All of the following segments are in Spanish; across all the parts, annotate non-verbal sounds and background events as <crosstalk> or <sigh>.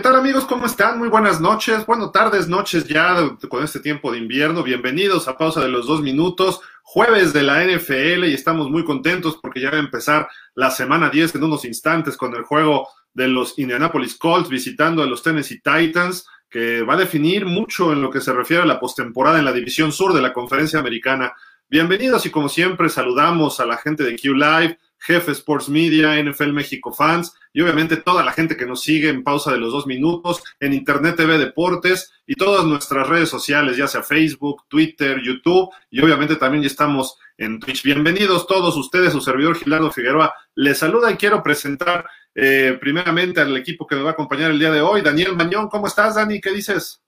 tal amigos? ¿Cómo están? Muy buenas noches, bueno, tardes, noches ya con este tiempo de invierno. Bienvenidos a Pausa de los Dos Minutos, jueves de la NFL y estamos muy contentos porque ya va a empezar la semana 10 en unos instantes con el juego de los Indianapolis Colts visitando a los Tennessee Titans, que va a definir mucho en lo que se refiere a la postemporada en la división sur de la conferencia americana. Bienvenidos y como siempre saludamos a la gente de Q Live, Jefe Sports Media, NFL México Fans y obviamente toda la gente que nos sigue en pausa de los dos minutos, en Internet TV Deportes y todas nuestras redes sociales, ya sea Facebook, Twitter, YouTube y obviamente también ya estamos en Twitch. Bienvenidos todos ustedes, su servidor Gilardo Figueroa les saluda y quiero presentar eh, primeramente al equipo que me va a acompañar el día de hoy. Daniel Mañón, ¿cómo estás, Dani? ¿Qué dices?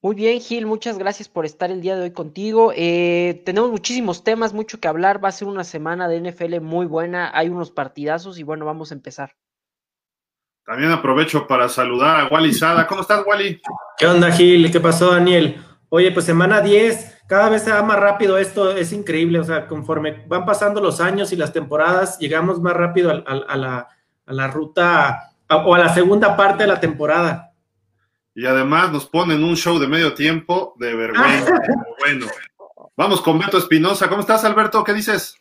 Muy bien, Gil, muchas gracias por estar el día de hoy contigo. Eh, tenemos muchísimos temas, mucho que hablar. Va a ser una semana de NFL muy buena. Hay unos partidazos y bueno, vamos a empezar. También aprovecho para saludar a Wally Sada. ¿Cómo estás, Wally? ¿Qué onda, Gil? ¿Qué pasó, Daniel? Oye, pues semana 10, cada vez se va más rápido esto, es increíble. O sea, conforme van pasando los años y las temporadas, llegamos más rápido a, la, a la ruta o a la segunda parte de la temporada y además nos ponen un show de medio tiempo de vergüenza. bueno, vamos con Beto Espinosa. ¿Cómo estás, Alberto? ¿Qué dices?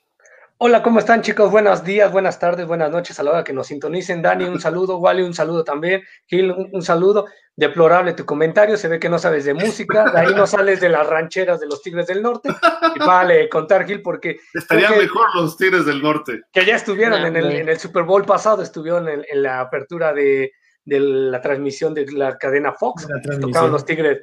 Hola, ¿cómo están, chicos? Buenos días, buenas tardes, buenas noches a la hora que nos sintonicen. Dani, un saludo. Wally, un saludo también. Gil, un, saludo. Deplorable tu comentario. Se ve que no sabes de música. De ahí no sales de las rancheras de los Tigres del Norte. Y vale contar, Gil, porque. Estarían mejor los Tigres del Norte. Que ya estuvieron en, el, en, el, Super Bowl pasado, estuvieron en la apertura de, de la transmisión de la cadena Fox. Tocaban los Tigres,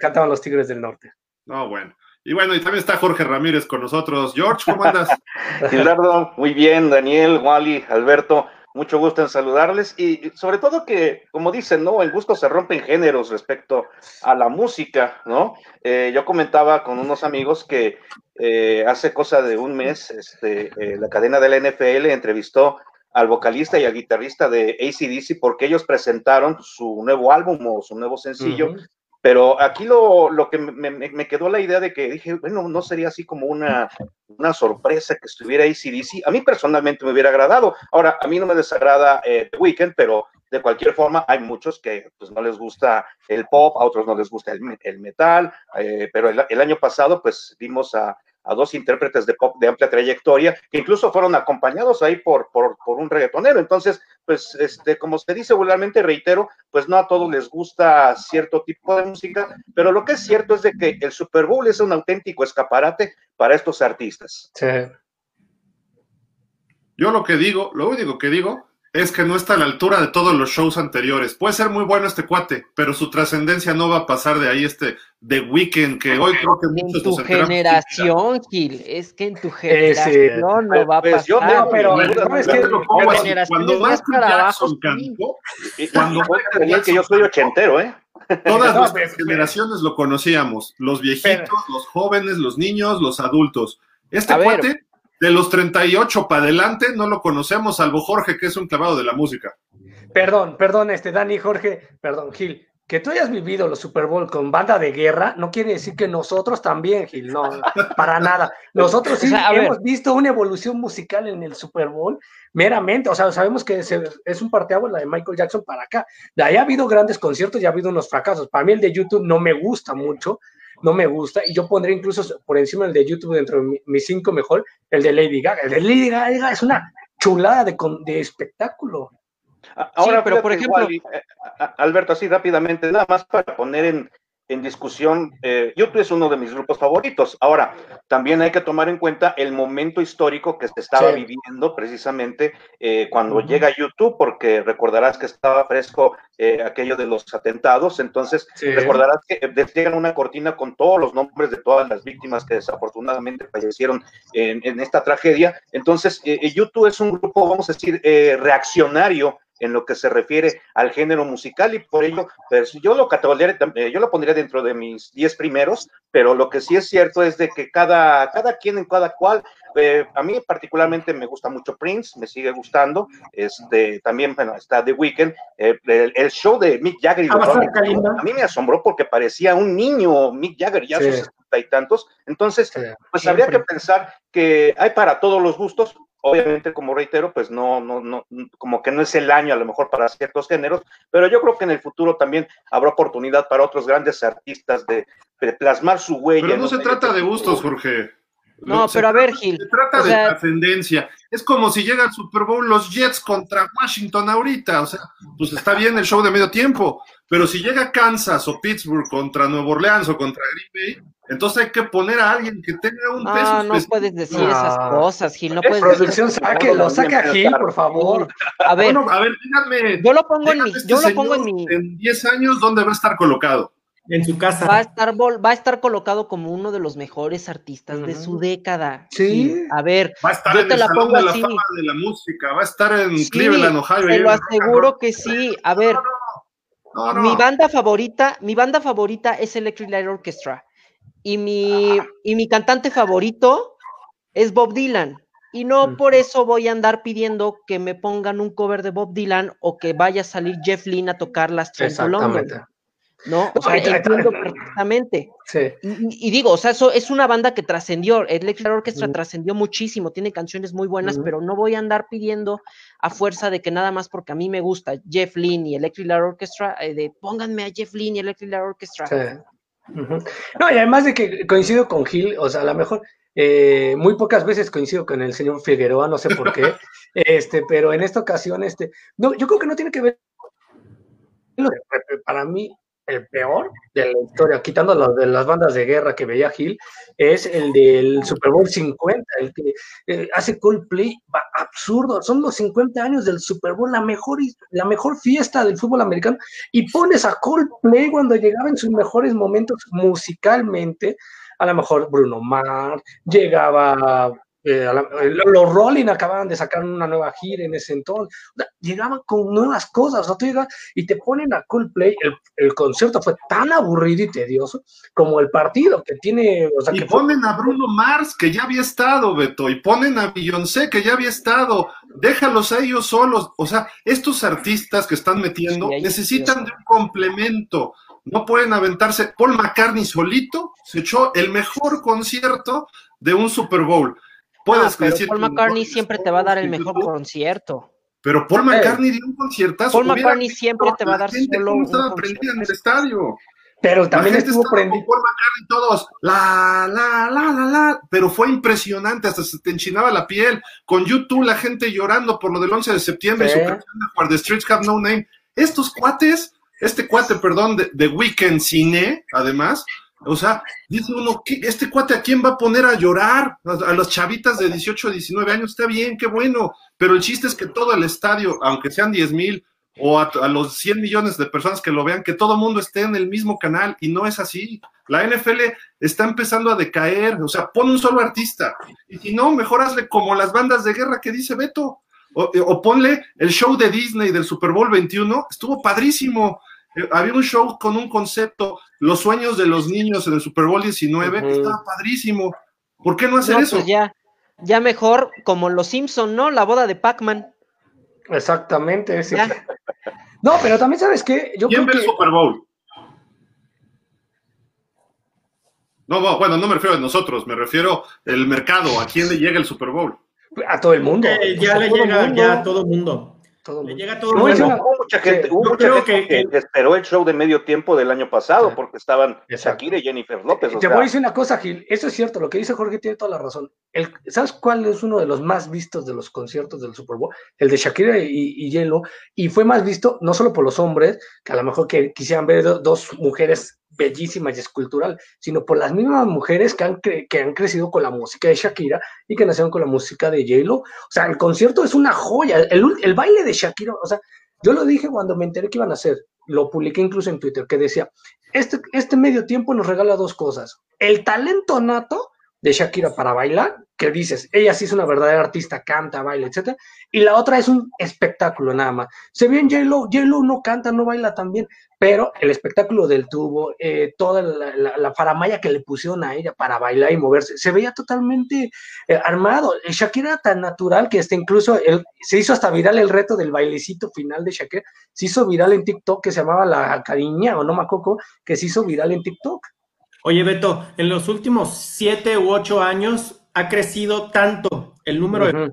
cantaban los Tigres del Norte. No, bueno. Y bueno, y también está Jorge Ramírez con nosotros. George, ¿cómo andas? <laughs> Gerardo, muy bien. Daniel, Wally, Alberto, mucho gusto en saludarles. Y sobre todo que, como dicen, ¿no? El gusto se rompe en géneros respecto a la música, ¿no? Eh, yo comentaba con unos amigos que eh, hace cosa de un mes, este, eh, la cadena de la NFL entrevistó al vocalista y al guitarrista de ACDC porque ellos presentaron su nuevo álbum o su nuevo sencillo. Pero aquí lo, lo que me, me, quedó la idea de que dije, bueno, no sería así como una, una sorpresa que estuviera ACDC. A mí personalmente me hubiera agradado. Ahora, a mí no me desagrada eh, The Weeknd, pero de cualquier forma hay muchos que pues, no les gusta el pop, a otros no les gusta el, el metal, eh, pero el, el, año pasado pues vimos a a dos intérpretes de pop de amplia trayectoria, que incluso fueron acompañados ahí por, por, por, un reggaetonero. Entonces, pues, este, como se dice vulgarmente, reitero, pues no a todos les gusta cierto tipo de música, pero lo que es cierto es de que el Super Bowl es un auténtico escaparate para estos artistas. Sí. Yo lo que digo, lo único que digo es que no está a la altura de todos los shows anteriores. Puede ser muy bueno este cuate, pero su trascendencia no va a pasar de ahí este The Weeknd, que hoy creo que muchos En tu generación, Gil, es que en tu generación no va a pasar. Pues yo no, pero es que cuando más Jackson cantó, cuando que yo soy ochentero, ¿eh? Todas nuestras generaciones lo conocíamos, los viejitos, los jóvenes, los niños, los adultos. Este cuate de los 38 para adelante no lo conocemos, salvo Jorge, que es un clavado de la música. Perdón, perdón, este Dani, Jorge, perdón, Gil. Que tú hayas vivido los Super Bowl con banda de guerra no quiere decir que nosotros también, Gil, no, para nada. Nosotros sí hemos visto una evolución musical en el Super Bowl, meramente, o sea, sabemos que es un parteaguas la de Michael Jackson para acá. De ahí ha habido grandes conciertos y ha habido unos fracasos. Para mí el de YouTube no me gusta mucho, no me gusta, y yo pondré incluso por encima el de YouTube dentro de mis cinco mejor, el de Lady Gaga. El de Lady Gaga es una chulada de, de espectáculo. Ahora, pero por ejemplo, eh, Alberto, así rápidamente, nada más para poner en, en discusión, eh, YouTube es uno de mis grupos favoritos. Ahora, también hay que tomar en cuenta el momento histórico que se estaba viviendo precisamente eh, cuando llega YouTube, porque recordarás que estaba fresco eh, aquello de los atentados, entonces recordarás que despliegan una cortina con todos los nombres de todas las víctimas que desafortunadamente fallecieron en, en esta tragedia. Entonces, YouTube es un grupo, vamos a decir, reaccionario en lo que se refiere al género musical y por ello, pues yo lo eh, yo lo pondría dentro de mis 10 primeros, pero lo que sí es cierto es de que cada, cada quien en cada cual, eh, a mí particularmente me gusta mucho Prince, me sigue gustando, este, también, bueno, está The Weeknd, eh, el, show de Mick Jagger y ah, a mí me asombró porque parecía un niño Mick Jagger, ya sus y tantos, entonces, pues habría que pensar que hay para todos los gustos, Obviamente, como reitero, pues no, no, no, como que no es el año a lo mejor para ciertos géneros, pero yo creo que en el futuro también habrá oportunidad para otros grandes artistas de, plasmar su huella. Pero no se trata de gustos, Jorge. No, pero a ver, Gil. Se trata de trascendencia. Es como si llega al Super Bowl los Jets contra Washington ahorita. O sea, pues está bien el show de medio tiempo. Pero si llega Kansas o Pittsburgh contra Nueva Orleans o contra Green Bay, entonces hay que poner a alguien que tenga un peso. No, no puedes decir esas cosas, Gil. No puedes producción, decir lo saca Gil, por favor. A ver, a ver, díganme. Yo lo pongo en mi. Este yo lo pongo en mi. En 10 años, ¿dónde va a estar colocado? En su casa. Va a estar, va a estar colocado como uno de los mejores artistas de su década. Sí. A ver, va a estar en el la Salón de la Fama de la Música, va a estar en Cleveland, Ohio. Te lo aseguro que sí. A ver, mi banda favorita, mi banda favorita es Electric Light Orchestra. Y mi, y mi cantante favorito es Bob Dylan. Y no por eso voy a andar pidiendo que me pongan un cover de Bob Dylan o que vaya a salir Jeff Lynne a tocar las tres Exactamente. ¿No? O sea, entiendo <laughs> perfectamente. Sí. Y, digo, o sea, eso es una banda que trascendió, Electric Orchestra trascendió muchísimo, tiene canciones muy buenas, pero no voy a andar pidiendo a fuerza de que nada más porque a mí me gusta Jeff Lynne y Electric Orchestra, eh, de pónganme a Jeff Lynne y Electric Orchestra. Sí. No, y además de que coincido con Gil, o sea, a lo mejor eh, muy pocas veces coincido con el señor Figueroa, no sé por qué, <laughs> este, pero en esta ocasión, este, no, yo creo que no tiene que ver para mí el peor de la historia, quitando de las bandas de guerra que veía Gil, es el del Super Bowl 50, el que eh, hace Coldplay, absurdo, son los 50 años del Super Bowl, la mejor, la mejor fiesta del fútbol americano, y pones a Coldplay cuando llegaba en sus mejores momentos musicalmente, a lo mejor Bruno Mars, llegaba eh, los Rolling acababan de sacar una nueva gira en ese entonces. llegaban con nuevas cosas. O tú llegas y te ponen a Coldplay. El, el, concierto fue tan aburrido y tedioso como el partido que tiene. y ponen a Bruno Mars, que ya había estado, Beto. Y ponen a Beyoncé, que ya había estado. Déjalos a ellos solos. O sea, estos artistas que están metiendo necesitan de un complemento. No pueden aventarse. Paul McCartney solito se echó el mejor concierto de un Super Bowl Puedes decir Paul McCartney siempre te va a dar el mejor concierto. Pero Paul McCartney dio un conciertazo. Paul McCartney siempre te va a dar solo un estaba en el estadio. Pero también estuvo prendido. Paul McCartney todos, la, la, la, la, la. Pero fue impresionante, hasta se te enchinaba la piel. Con YouTube, la gente llorando por lo del 11 de septiembre su canción de The Streets Have No Name. Estos cuates, este cuate, perdón, de, de Weekend Cine, además, o sea, dice uno, ¿este cuate a quién va a poner a llorar? A, las chavitas de 18 o 19 años, está bien, qué bueno, pero el chiste es que todo el estadio, aunque sean 10 mil o a, los 100 millones de personas que lo vean, que todo el mundo esté en el mismo canal y no es así. La NFL está empezando a decaer, o sea, pon un solo artista y si no, mejor hazle como las bandas de guerra que dice Beto. O, o ponle el show de Disney del Super Bowl 21, estuvo padrísimo eh, había un show con un concepto, los sueños de los niños en el Super Bowl 19, estaba padrísimo. ¿Por qué no hacer eso? Pues ya, ya mejor como los Simpson, ¿no? La boda de Pac-Man. Exactamente, <laughs> No, pero también sabes qué, yo ¿Quién ve el Super Bowl? No, bueno, no me refiero a nosotros, me refiero al mercado, ¿a quién le llega el Super Bowl? A todo el mundo. Eh, ya le llega ya a todo el mundo. Todo le llega todo mundo. Hubo mucha gente, hubo mucha gente que, esperó el show de medio tiempo del año pasado porque estaban Shakira y Jennifer López. Te voy a decir una cosa, Gil. Eso es cierto. Lo que dice Jorge tiene toda la razón. El, ¿Sabes cuál es uno de los más vistos de los conciertos del Super Bowl? El de Shakira y, y Hielo. Y fue más visto no solo por los hombres, que a lo mejor que quisieran ver dos mujeres bellísima y escultural, sino por las mismas mujeres que han, que han crecido con la música de Shakira y que nacieron con la música de J-Lo. O sea, el concierto es una joya. El, el, baile de Shakira, o sea, yo lo dije cuando me enteré que iban a hacer, lo publiqué incluso en Twitter, que decía, este, este medio tiempo nos regala dos cosas. El talento nato de Shakira para bailar, que dices, ella sí es una verdadera artista, canta, baila, etc. Y la otra es un espectáculo nada más. Se ve en J-Lo, J-Lo no canta, no baila tan bien, pero el espectáculo del tubo, eh, toda la, la, faramaya que le pusieron a ella para bailar y moverse, se veía totalmente eh, armado. Shakira tan natural que este incluso se hizo hasta viral el reto del bailecito final de Shakira, se hizo viral en TikTok que se llamaba La Cariña o No Macoco, que se hizo viral en TikTok. Oye, Beto, en los últimos siete u ocho años ha crecido tanto el número de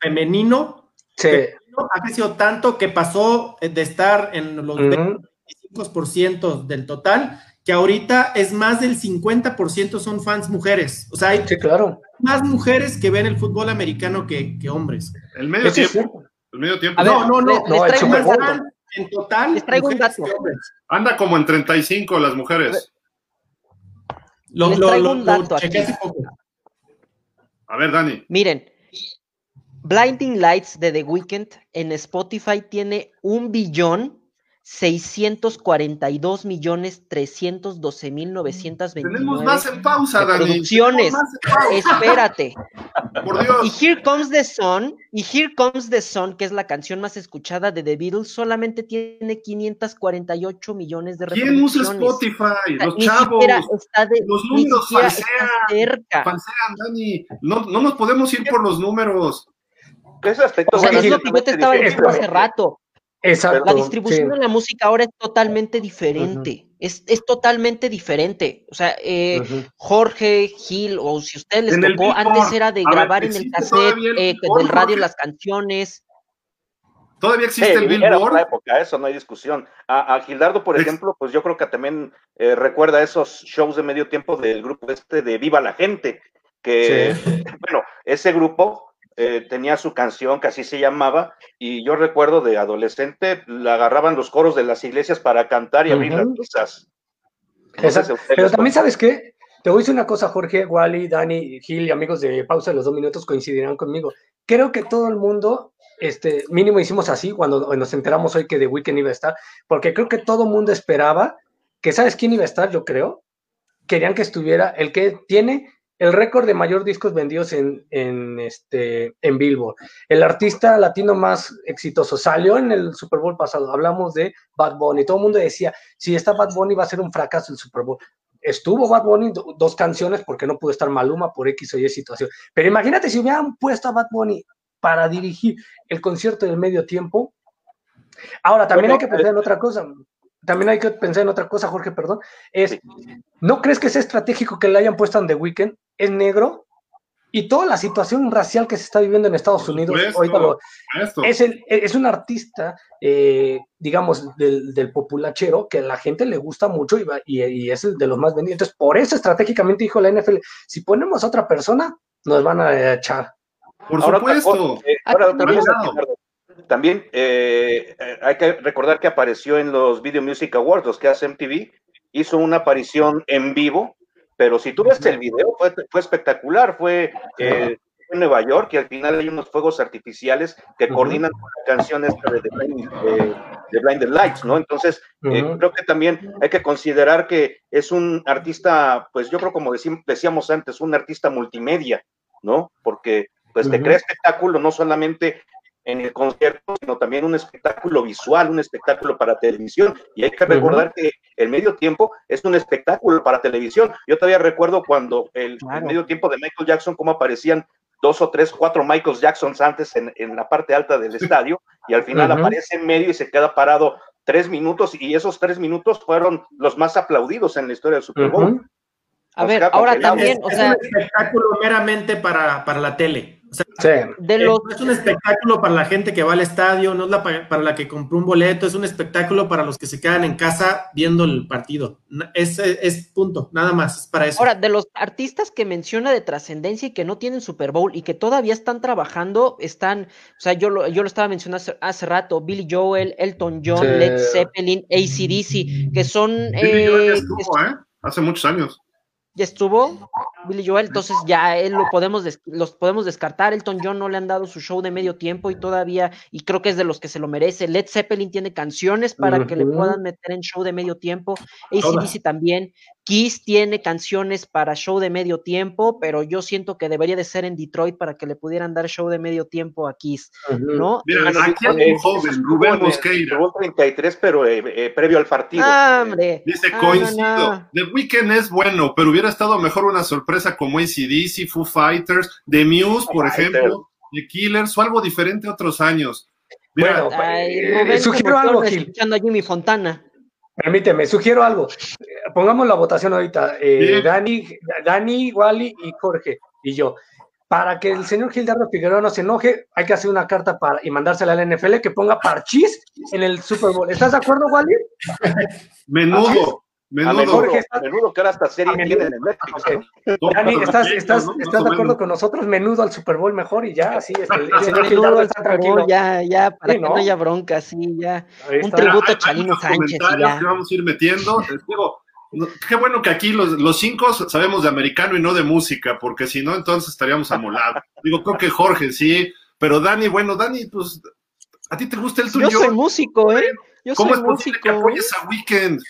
femenino, ha crecido tanto que pasó de estar en los 25% del total, que ahorita es más del 50% son fans mujeres. O sea, hay claro. más mujeres que ven el fútbol americano que, hombres. El medio tiempo. El medio tiempo. no, no, no. no en total. Les traigo un dato. Anda como en 35 las mujeres. Lo, Les traigo un dato aquí. A ver, Dani. Miren, Blinding Lights de The Weeknd en Spotify tiene un billón 642 millones 312 mil 929 Tenemos más en pausa, Dani. Producciones. Espérate. <laughs> Por Dios. Y Here Comes the Sun, y Here Comes the Sun, que es la canción más escuchada de The Beatles, solamente tiene 548 millones de reproducciones. ¿Quién usa Spotify? Los chavos. los números falsean. Falsean, Dani. No, no nos podemos ir por los números. Ese aspecto, o sea, es lo que yo te estaba diciendo hace rato. La distribución de la música ahora es totalmente diferente. es, es, totalmente diferente. O sea, eh, Jorge, Gil, o si usted les tocó, antes era de grabar en el cassette eh, del radio las canciones. Todavía existe el Billboard. época, eso no hay discusión. A, Gildardo, por ejemplo, pues yo creo que también eh, recuerda esos shows de medio tiempo del grupo este de Viva la Gente, que, <laughs> bueno, ese grupo eh, tenía su canción que así se llamaba, y yo recuerdo de adolescente, la agarraban los coros de las iglesias para cantar y abrir las misas. Pero también, ¿sabes qué? Te voy a decir una cosa, Jorge, Wally, Dani, Gil y amigos de Pausa de los dos minutos coincidirán conmigo. Creo que todo el mundo, este, mínimo hicimos así cuando nos enteramos hoy que The Weeknd iba a estar, porque creo que todo el mundo esperaba que, ¿sabes quién iba a estar? Yo creo. Querían que estuviera el que tiene el récord de mayor discos vendidos en, en, este, en Billboard. El artista latino más exitoso salió en el Super Bowl pasado. Hablamos de Bad Bunny. Todo el mundo decía, si está Bad Bunny va a ser un fracaso el Super Bowl. Estuvo Bad Bunny dos canciones porque no pudo estar Maluma por X o Y situación. Pero imagínate si hubieran puesto a Bad Bunny para dirigir el concierto del medio tiempo. Ahora, también hay que pensar en otra cosa también hay que pensar en otra cosa, Jorge, perdón, es, ¿no crees que es estratégico que le hayan puesto en The Weeknd? Es negro y toda la situación racial que se está viviendo en Estados Unidos, es, es un artista, eh, digamos, del, populachero que a la gente le gusta mucho y, es el de los más vendidos. Entonces, por eso estratégicamente dijo la NFL, si ponemos a otra persona, nos van a echar. Por supuesto. Eh, también eh, hay que recordar que apareció en los Video Music Awards, los que hace MTV, hizo una aparición en vivo, pero si tú ves el video, fue, espectacular, fue eh, en Nueva York y al final hay unos fuegos artificiales que coordinan con la canción de, de, Blinded Lights, ¿no? Entonces, creo que también hay que considerar que es un artista, pues yo creo como decíamos antes, un artista multimedia, ¿no? Porque pues te crea espectáculo no solamente en el concierto, sino también un espectáculo visual, un espectáculo para televisión. Y hay que recordar que el medio tiempo es un espectáculo para televisión. Yo todavía recuerdo cuando el, medio tiempo de Michael Jackson, cómo aparecían dos o tres, cuatro Michael Jacksons antes en, la parte alta del estadio, y al final aparece en medio y se queda parado tres minutos, y esos tres minutos fueron los más aplaudidos en la historia del Super Bowl. A ver, ahora también, es, un espectáculo meramente para, para la tele. O es un espectáculo para la gente que va al estadio, no es la, para la que compró un boleto, es un espectáculo para los que se quedan en casa viendo el partido. Es, es punto, nada más, es para eso. Ahora, de los artistas que menciona de trascendencia y que no tienen Super Bowl y que todavía están trabajando, están, o sea, yo lo, yo lo estaba mencionando hace, rato, Billy Joel, Elton John, Led Zeppelin, ACDC, que son... Eh, ¿eh? Hace muchos años ya estuvo Billy Joel, entonces ya él lo podemos los podemos descartar. Elton John no le han dado su show de medio tiempo y todavía, y creo que es de los que se lo merece. Led Zeppelin tiene canciones para que le puedan meter en show de medio tiempo. ACDC también. Kiss tiene canciones para show de medio tiempo, pero yo siento que debería de ser en Detroit para que le pudieran dar show de medio tiempo a Kiss, ¿no? Mira, aquí hay un joven, Rubén Mosqueira. 33, pero eh, eh, previo al partido. Dice, coincido. The Weeknd es bueno, pero hubiera estado mejor una sorpresa como ACDC, Foo Fighters, The Muse, por ejemplo, The Killers, o algo diferente a otros años. Mira, bueno, eh, sugiero algo, escuchando a Jimmy Fontana. Permíteme, sugiero algo. Pongamos la votación ahorita. Eh, Dani, Dani, Wally y Jorge y yo. para que el señor Gildardo Figueroa no se enoje, hay que hacer una carta para, y mandársela a la NFL que ponga parchís en el Super Bowl. ¿Estás de acuerdo, Wally? Menudo. Menudo, menudo, que ahora hasta serie tiene en Netflix. Dani, ¿estás, estás, ¿estás de acuerdo con nosotros? Menudo al Super Bowl mejor y ya, sí. Este, el señor Gildardo está tranquilo. Ya, ya, para que no haya bronca, sí, ya. Un tributo a Chalino Sánchez. Ya. que vamos a ir metiendo. Qué bueno que aquí los, los, cinco sabemos de americano y no de música, porque si no, entonces estaríamos amolados. <laughs> Digo, creo que Jorge sí, pero Dani, bueno, Dani, pues, ¿a ti te gusta el tuyo? Yo soy músico, ¿eh? Yo ¿Cómo soy es posible que apoyes a Weekend?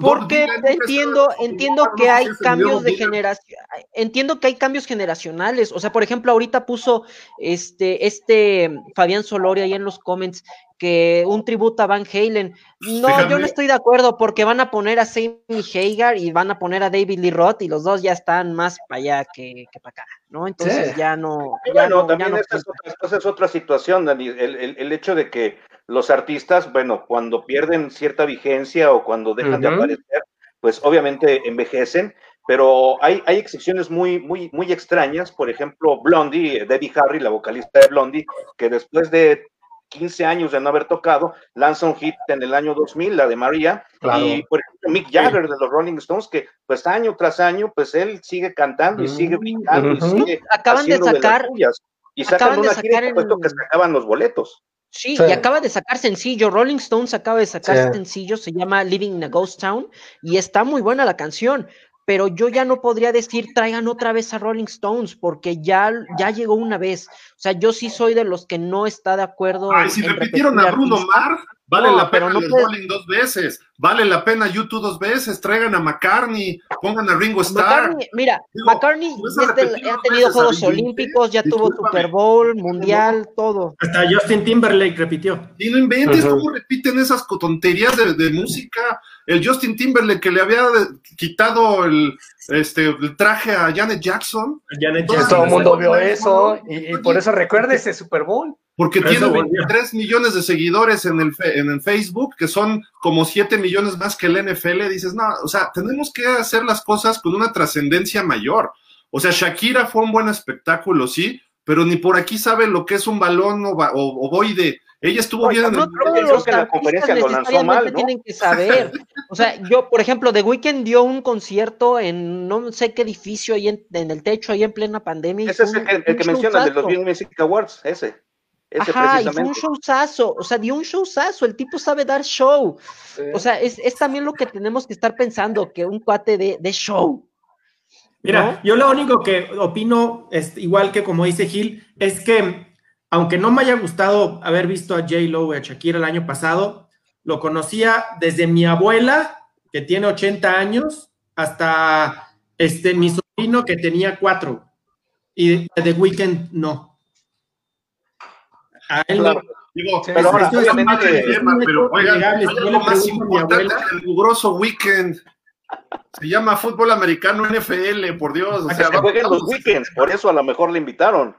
Porque entiendo, entiendo que hay cambios de generación, entiendo que hay cambios generacionales. O sea, por ejemplo, ahorita puso este, este Fabián Soloria ahí en los comments que un tributo a Van Halen. No, yo no estoy de acuerdo porque van a poner a Sammy Hagar y van a poner a David Lee Roth y los dos ya están más para allá que, para acá, ¿no? Entonces ya no. bueno, también esta, es otra, es otra, situación, Dani, el, el hecho de que los artistas, bueno, cuando pierden cierta vigencia o cuando dejan de aparecer, pues obviamente envejecen, pero hay, hay excepciones muy, muy, muy extrañas. Por ejemplo, Blondie, Debbie Harry, la vocalista de Blondie, que después de 15 años de no haber tocado, lanza un hit en el año 2000, la de María, y por ejemplo Mick Jagger de los Rolling Stones, que pues año tras año, pues él sigue cantando y sigue brincando y sigue Acaban de sacar, y sacan una gira puesto que se acaban los boletos. Sí, y acaba de sacar sencillo. Rolling Stones acaba de sacar sencillo, se llama Living in a Ghost Town, y está muy buena la canción. Pero yo ya no podría decir traigan otra vez a Rolling Stones, porque ya, ya llegó una vez. O sea, yo sí soy de los que no está de acuerdo. Ay, si repitieron a Bruno Mars, Vale la pena no Rolling dos veces, vale la pena YouTube dos veces, traigan a McCartney, pongan a Ringo Starr. mira, McCartney ha tenido Juegos Olímpicos, ya tuvo Super Bowl, Mundial, todo. Hasta Justin Timberlake repitió. Y no inventes cómo repiten esas tonterías de, música. El Justin Timberlake que le había quitado el, este, el traje a Janet Jackson. Janet Jackson. Todo el mundo vio eso y, y por eso recuerda ese Super Bowl. Porque tiene 23 millones de seguidores en el, en el Facebook, que son como 7 millones más que el NFL. Dices, no, o sea, tenemos que hacer las cosas con una trascendencia mayor. O sea, Shakira fue un buen espectáculo, sí, pero ni por aquí sabe lo que es un balón o, ovoide. Ella estuvo bien en el... Creo que la conferencia lo lanzó mal, ¿no? tienen que saber. <laughs> O sea, yo, por ejemplo, The Weeknd dio un concierto en no sé qué edificio ahí en, el techo, ahí en plena pandemia. Ese es el, que, menciona de los Music Awards, ese. Ajá, y fue un showzazo, o sea, dio un showzazo, el tipo sabe dar show. O sea, es, también lo que tenemos que estar pensando, que un cuate de, show. Mira, yo lo único que opino, es, igual que como dice Gil, es que aunque no me haya gustado haber visto a J. Lo y a Shakira el año pasado, lo conocía desde mi abuela, que tiene 80 años, hasta este, mi sobrino, que tenía 4. Y de Weekend no. A él Digo, pero ahora, obviamente, pero oigan, hay algo más importante que el mugroso weekend. Se llama fútbol americano NFL, por Dios. O sea, que jueguen los weekends, por eso a lo mejor le invitaron.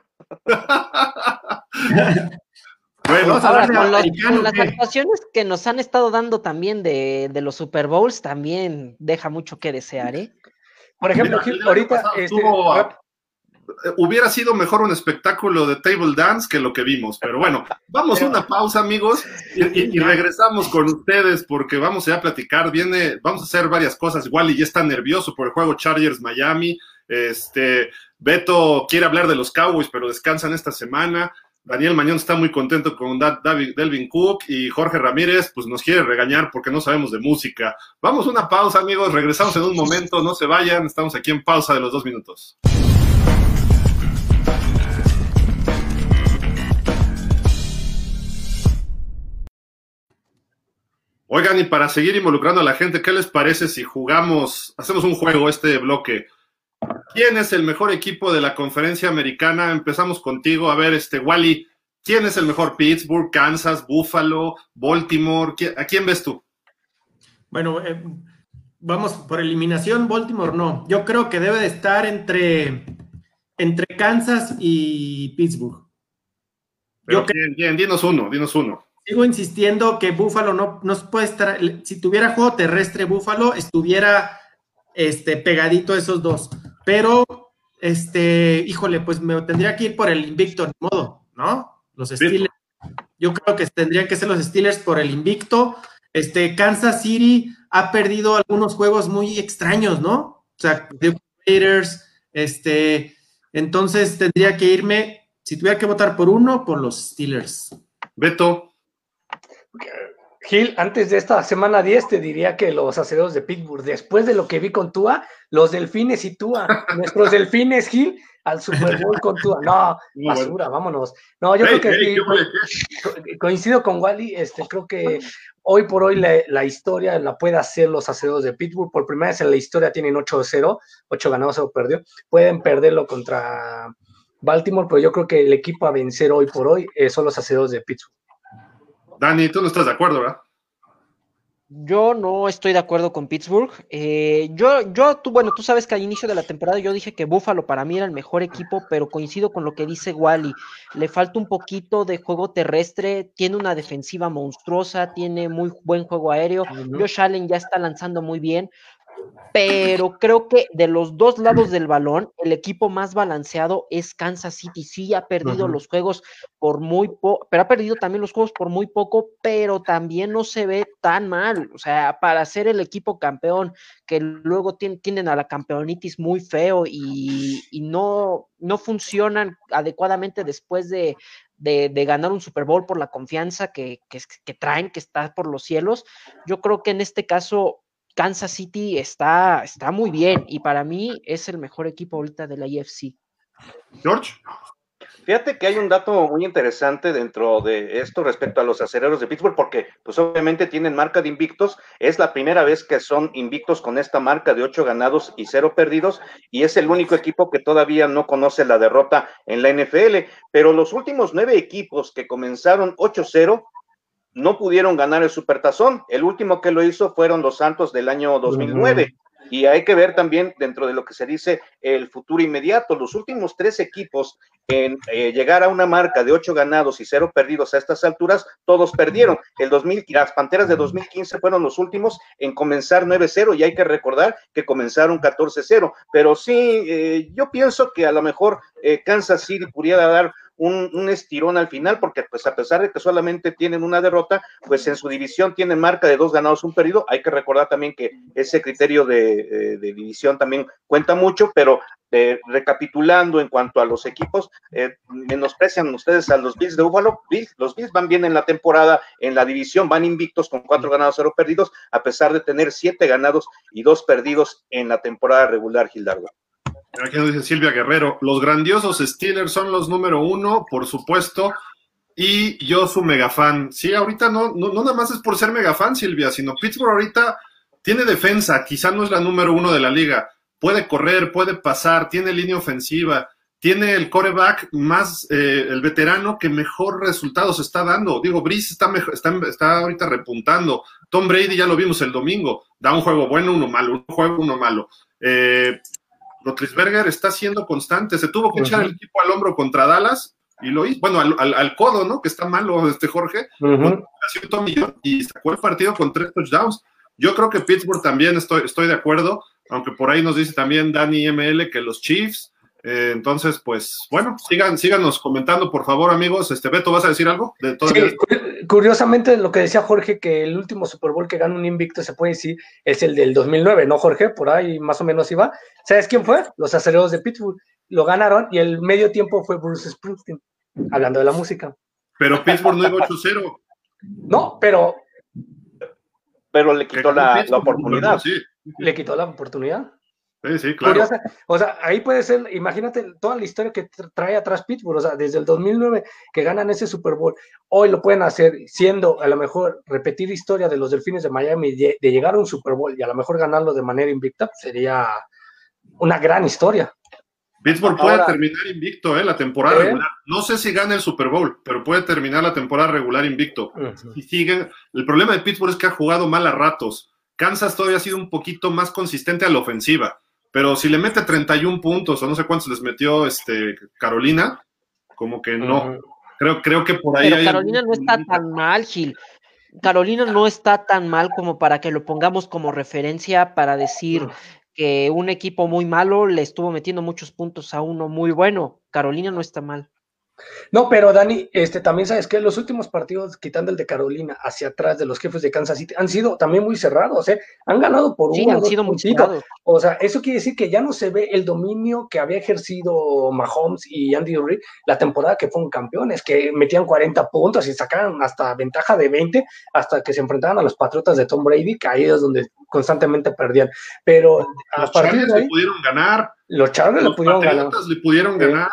<laughs> bueno, ahora con, las actuaciones que nos han estado dando también de, de, los Super Bowls, también deja mucho que desear, ¿eh? Por ejemplo, ahorita este, hubiera sido mejor un espectáculo de table dance que lo que vimos. Pero bueno, vamos a una pausa, amigos, y, regresamos con ustedes porque vamos a platicar. Viene, vamos a hacer varias cosas. Igual y ya está nervioso por el juego Chargers Miami. Este, Beto quiere hablar de los Cowboys, pero descansan esta semana. Daniel Mañón está muy contento con David Delvin Cook y Jorge Ramírez, pues nos quiere regañar porque no sabemos de música. Vamos a una pausa, amigos. Regresamos en un momento. No se vayan. Estamos aquí en pausa de los dos minutos. Oigan, y para seguir involucrando a la gente, ¿qué les parece si jugamos, hacemos un juego este bloque? ¿Quién es el mejor equipo de la conferencia americana? Empezamos contigo. A ver, este, Wally, ¿quién es el mejor? Pittsburgh, Kansas, Buffalo, Baltimore. ¿A quién ves tú? Bueno, eh, vamos por eliminación, Baltimore no. Yo creo que debe de estar entre, entre Kansas y Pittsburgh. Yo bien, dinos uno, dinos uno sigo insistiendo que Búfalo no, no puede estar, si tuviera juego terrestre Búfalo, estuviera este, pegadito a esos dos. Pero este, híjole, pues me tendría que ir por el invicto, de modo, ¿no? Los Steelers. Yo creo que tendrían que ser los Steelers por el invicto. Este, Kansas City ha perdido algunos juegos muy extraños, ¿no? O sea, The Raiders, este, entonces tendría que irme, si tuviera que votar por uno, por los Steelers. Beto. Gil, antes de esta semana 10 te diría que los aceros de Pittsburgh, después de lo que vi con Tua, los delfines y Tua, <laughs> nuestros delfines, Gil, al Super Bowl con Tua. No, basura, vámonos. No, yo creo que coincido con Wally, este, creo que hoy por hoy la, historia la puede hacer los aceros de Pittsburgh. Por primera vez en la historia tienen 8-0, 8 ganados, o perdió. Pueden perderlo contra Baltimore, pero yo creo que el equipo a vencer hoy por hoy eh, son los aceros de Pittsburgh. Dani, tú no estás de acuerdo, ¿verdad? Yo no estoy de acuerdo con Pittsburgh. Eh, yo, yo, tú, bueno, tú sabes que al inicio de la temporada yo dije que Buffalo para mí era el mejor equipo, pero coincido con lo que dice Wally. Le falta un poquito de juego terrestre, tiene una defensiva monstruosa, tiene muy buen juego aéreo. Josh Allen ya está lanzando muy bien pero creo que de los dos lados del balón, el equipo más balanceado es Kansas City. Sí ha perdido los juegos por muy poco, pero ha perdido también los juegos por muy poco, pero también no se ve tan mal. O sea, para ser el equipo campeón, que luego tienen, a la campeonitis muy feo y, no, no funcionan adecuadamente después de, ganar un Super Bowl por la confianza que, que, traen, que está por los cielos. Yo creo que en este caso Kansas City está, está muy bien y para mí es el mejor equipo ahorita de la IFC. George. Fíjate que hay un dato muy interesante dentro de esto respecto a los acereros de Pittsburgh, porque pues obviamente tienen marca de invictos. Es la primera vez que son invictos con esta marca de ocho ganados y cero perdidos, y es el único equipo que todavía no conoce la derrota en la NFL. Pero los últimos nueve equipos que comenzaron 8-0 no pudieron ganar el Supertazón. El último que lo hizo fueron los Santos del año 2009. Y hay que ver también dentro de lo que se dice el futuro inmediato. Los últimos tres equipos en eh, llegar a una marca de ocho ganados y cero perdidos a estas alturas, todos perdieron. El 2000, las Panteras de 2015 fueron los últimos en comenzar 9-0 y hay que recordar que comenzaron 14-0. Pero sí, eh, yo pienso que a lo mejor eh, Kansas City pudiera dar un, estirón al final, porque pues a pesar de que solamente tienen una derrota, pues en su división tienen marca de dos ganados, un perdido. Hay que recordar también que ese criterio de, eh, división también cuenta mucho, pero eh, recapitulando en cuanto a los equipos, eh, menosprecian ustedes a los Bills de Buffalo. los Bills van bien en la temporada, en la división, van invictos con cuatro ganados, cero perdidos, a pesar de tener siete ganados y dos perdidos en la temporada regular, Gildardo. Aquí nos dice Silvia Guerrero, los grandiosos Steelers son los número uno, por supuesto, y yo su mega fan. Sí, ahorita no, no, nada más es por ser mega fan, Silvia, sino Pittsburgh ahorita tiene defensa, quizá no es la número uno de la liga, puede correr, puede pasar, tiene línea ofensiva, tiene el coreback más, eh, el veterano que mejor resultados está dando. Digo, Brice está, está, está ahorita repuntando. Tom Brady ya lo vimos el domingo, da un juego bueno, uno malo, un juego, uno malo. Eh, Rotlisberger está siendo constante, se tuvo que echar el equipo al hombro contra Dallas y lo hizo, bueno, al, codo, ¿no? Que está malo este Jorge, y sacó el partido con tres touchdowns. Yo creo que Pittsburgh también estoy, estoy de acuerdo, aunque por ahí nos dice también Dani ML que los Chiefs. Eh, entonces, pues bueno, sigan, síganos comentando, por favor, amigos. Este Beto, ¿vas a decir algo? De todo curiosamente, lo que decía Jorge, que el último Super Bowl que ganó un invicto, se puede decir, es el del 2009, ¿no, Jorge? Por ahí más o menos iba. ¿Sabes quién fue? Los aceleros de Pittsburgh. Lo ganaron y el medio tiempo fue Bruce Springsteen, hablando de la música. Pero Pittsburgh no iba 8-0. No, pero. Pero le quitó la, la, oportunidad. Sí. Le quitó la oportunidad. Sí, sí, claro. O sea, ahí puede ser, imagínate toda la historia que trae atrás Pittsburgh, o sea, desde el 2009 que ganan ese Super Bowl, hoy lo pueden hacer siendo a lo mejor repetir historia de los Delfines de Miami, de, llegar a un Super Bowl y a lo mejor ganarlo de manera invicta, pues, sería una gran historia. Pittsburgh puede terminar invicto, ¿eh? La temporada ¿eh? regular. No sé si gana el Super Bowl, pero puede terminar la temporada regular invicto. Y siguen. El problema de Pittsburgh es que ha jugado mal a ratos. Kansas todavía ha sido un poquito más consistente a la ofensiva pero si le mete 31 puntos o no sé cuántos les metió este Carolina, como que no. Creo, creo que por ahí. Pero Carolina no está tan mal, Gil. Carolina no está tan mal como para que lo pongamos como referencia para decir que un equipo muy malo le estuvo metiendo muchos puntos a uno muy bueno. Carolina no está mal. No, pero Dani, este, también sabes que los últimos partidos, quitando el de Carolina hacia atrás de los jefes de Kansas City, han sido también muy cerrados, ¿eh? Han ganado por sí, han sido muy cerrados. O sea, eso quiere decir que ya no se ve el dominio que había ejercido Mahomes y Andy Reid la temporada que fueron campeones, que metían 40 puntos y sacaban hasta ventaja de 20 hasta que se enfrentaban a los Patriotas de Tom Brady, caídos donde constantemente perdían. Pero los a partir de ahí, le pudieron ganar. Los Chargers le pudieron ganar. le pudieron ganar.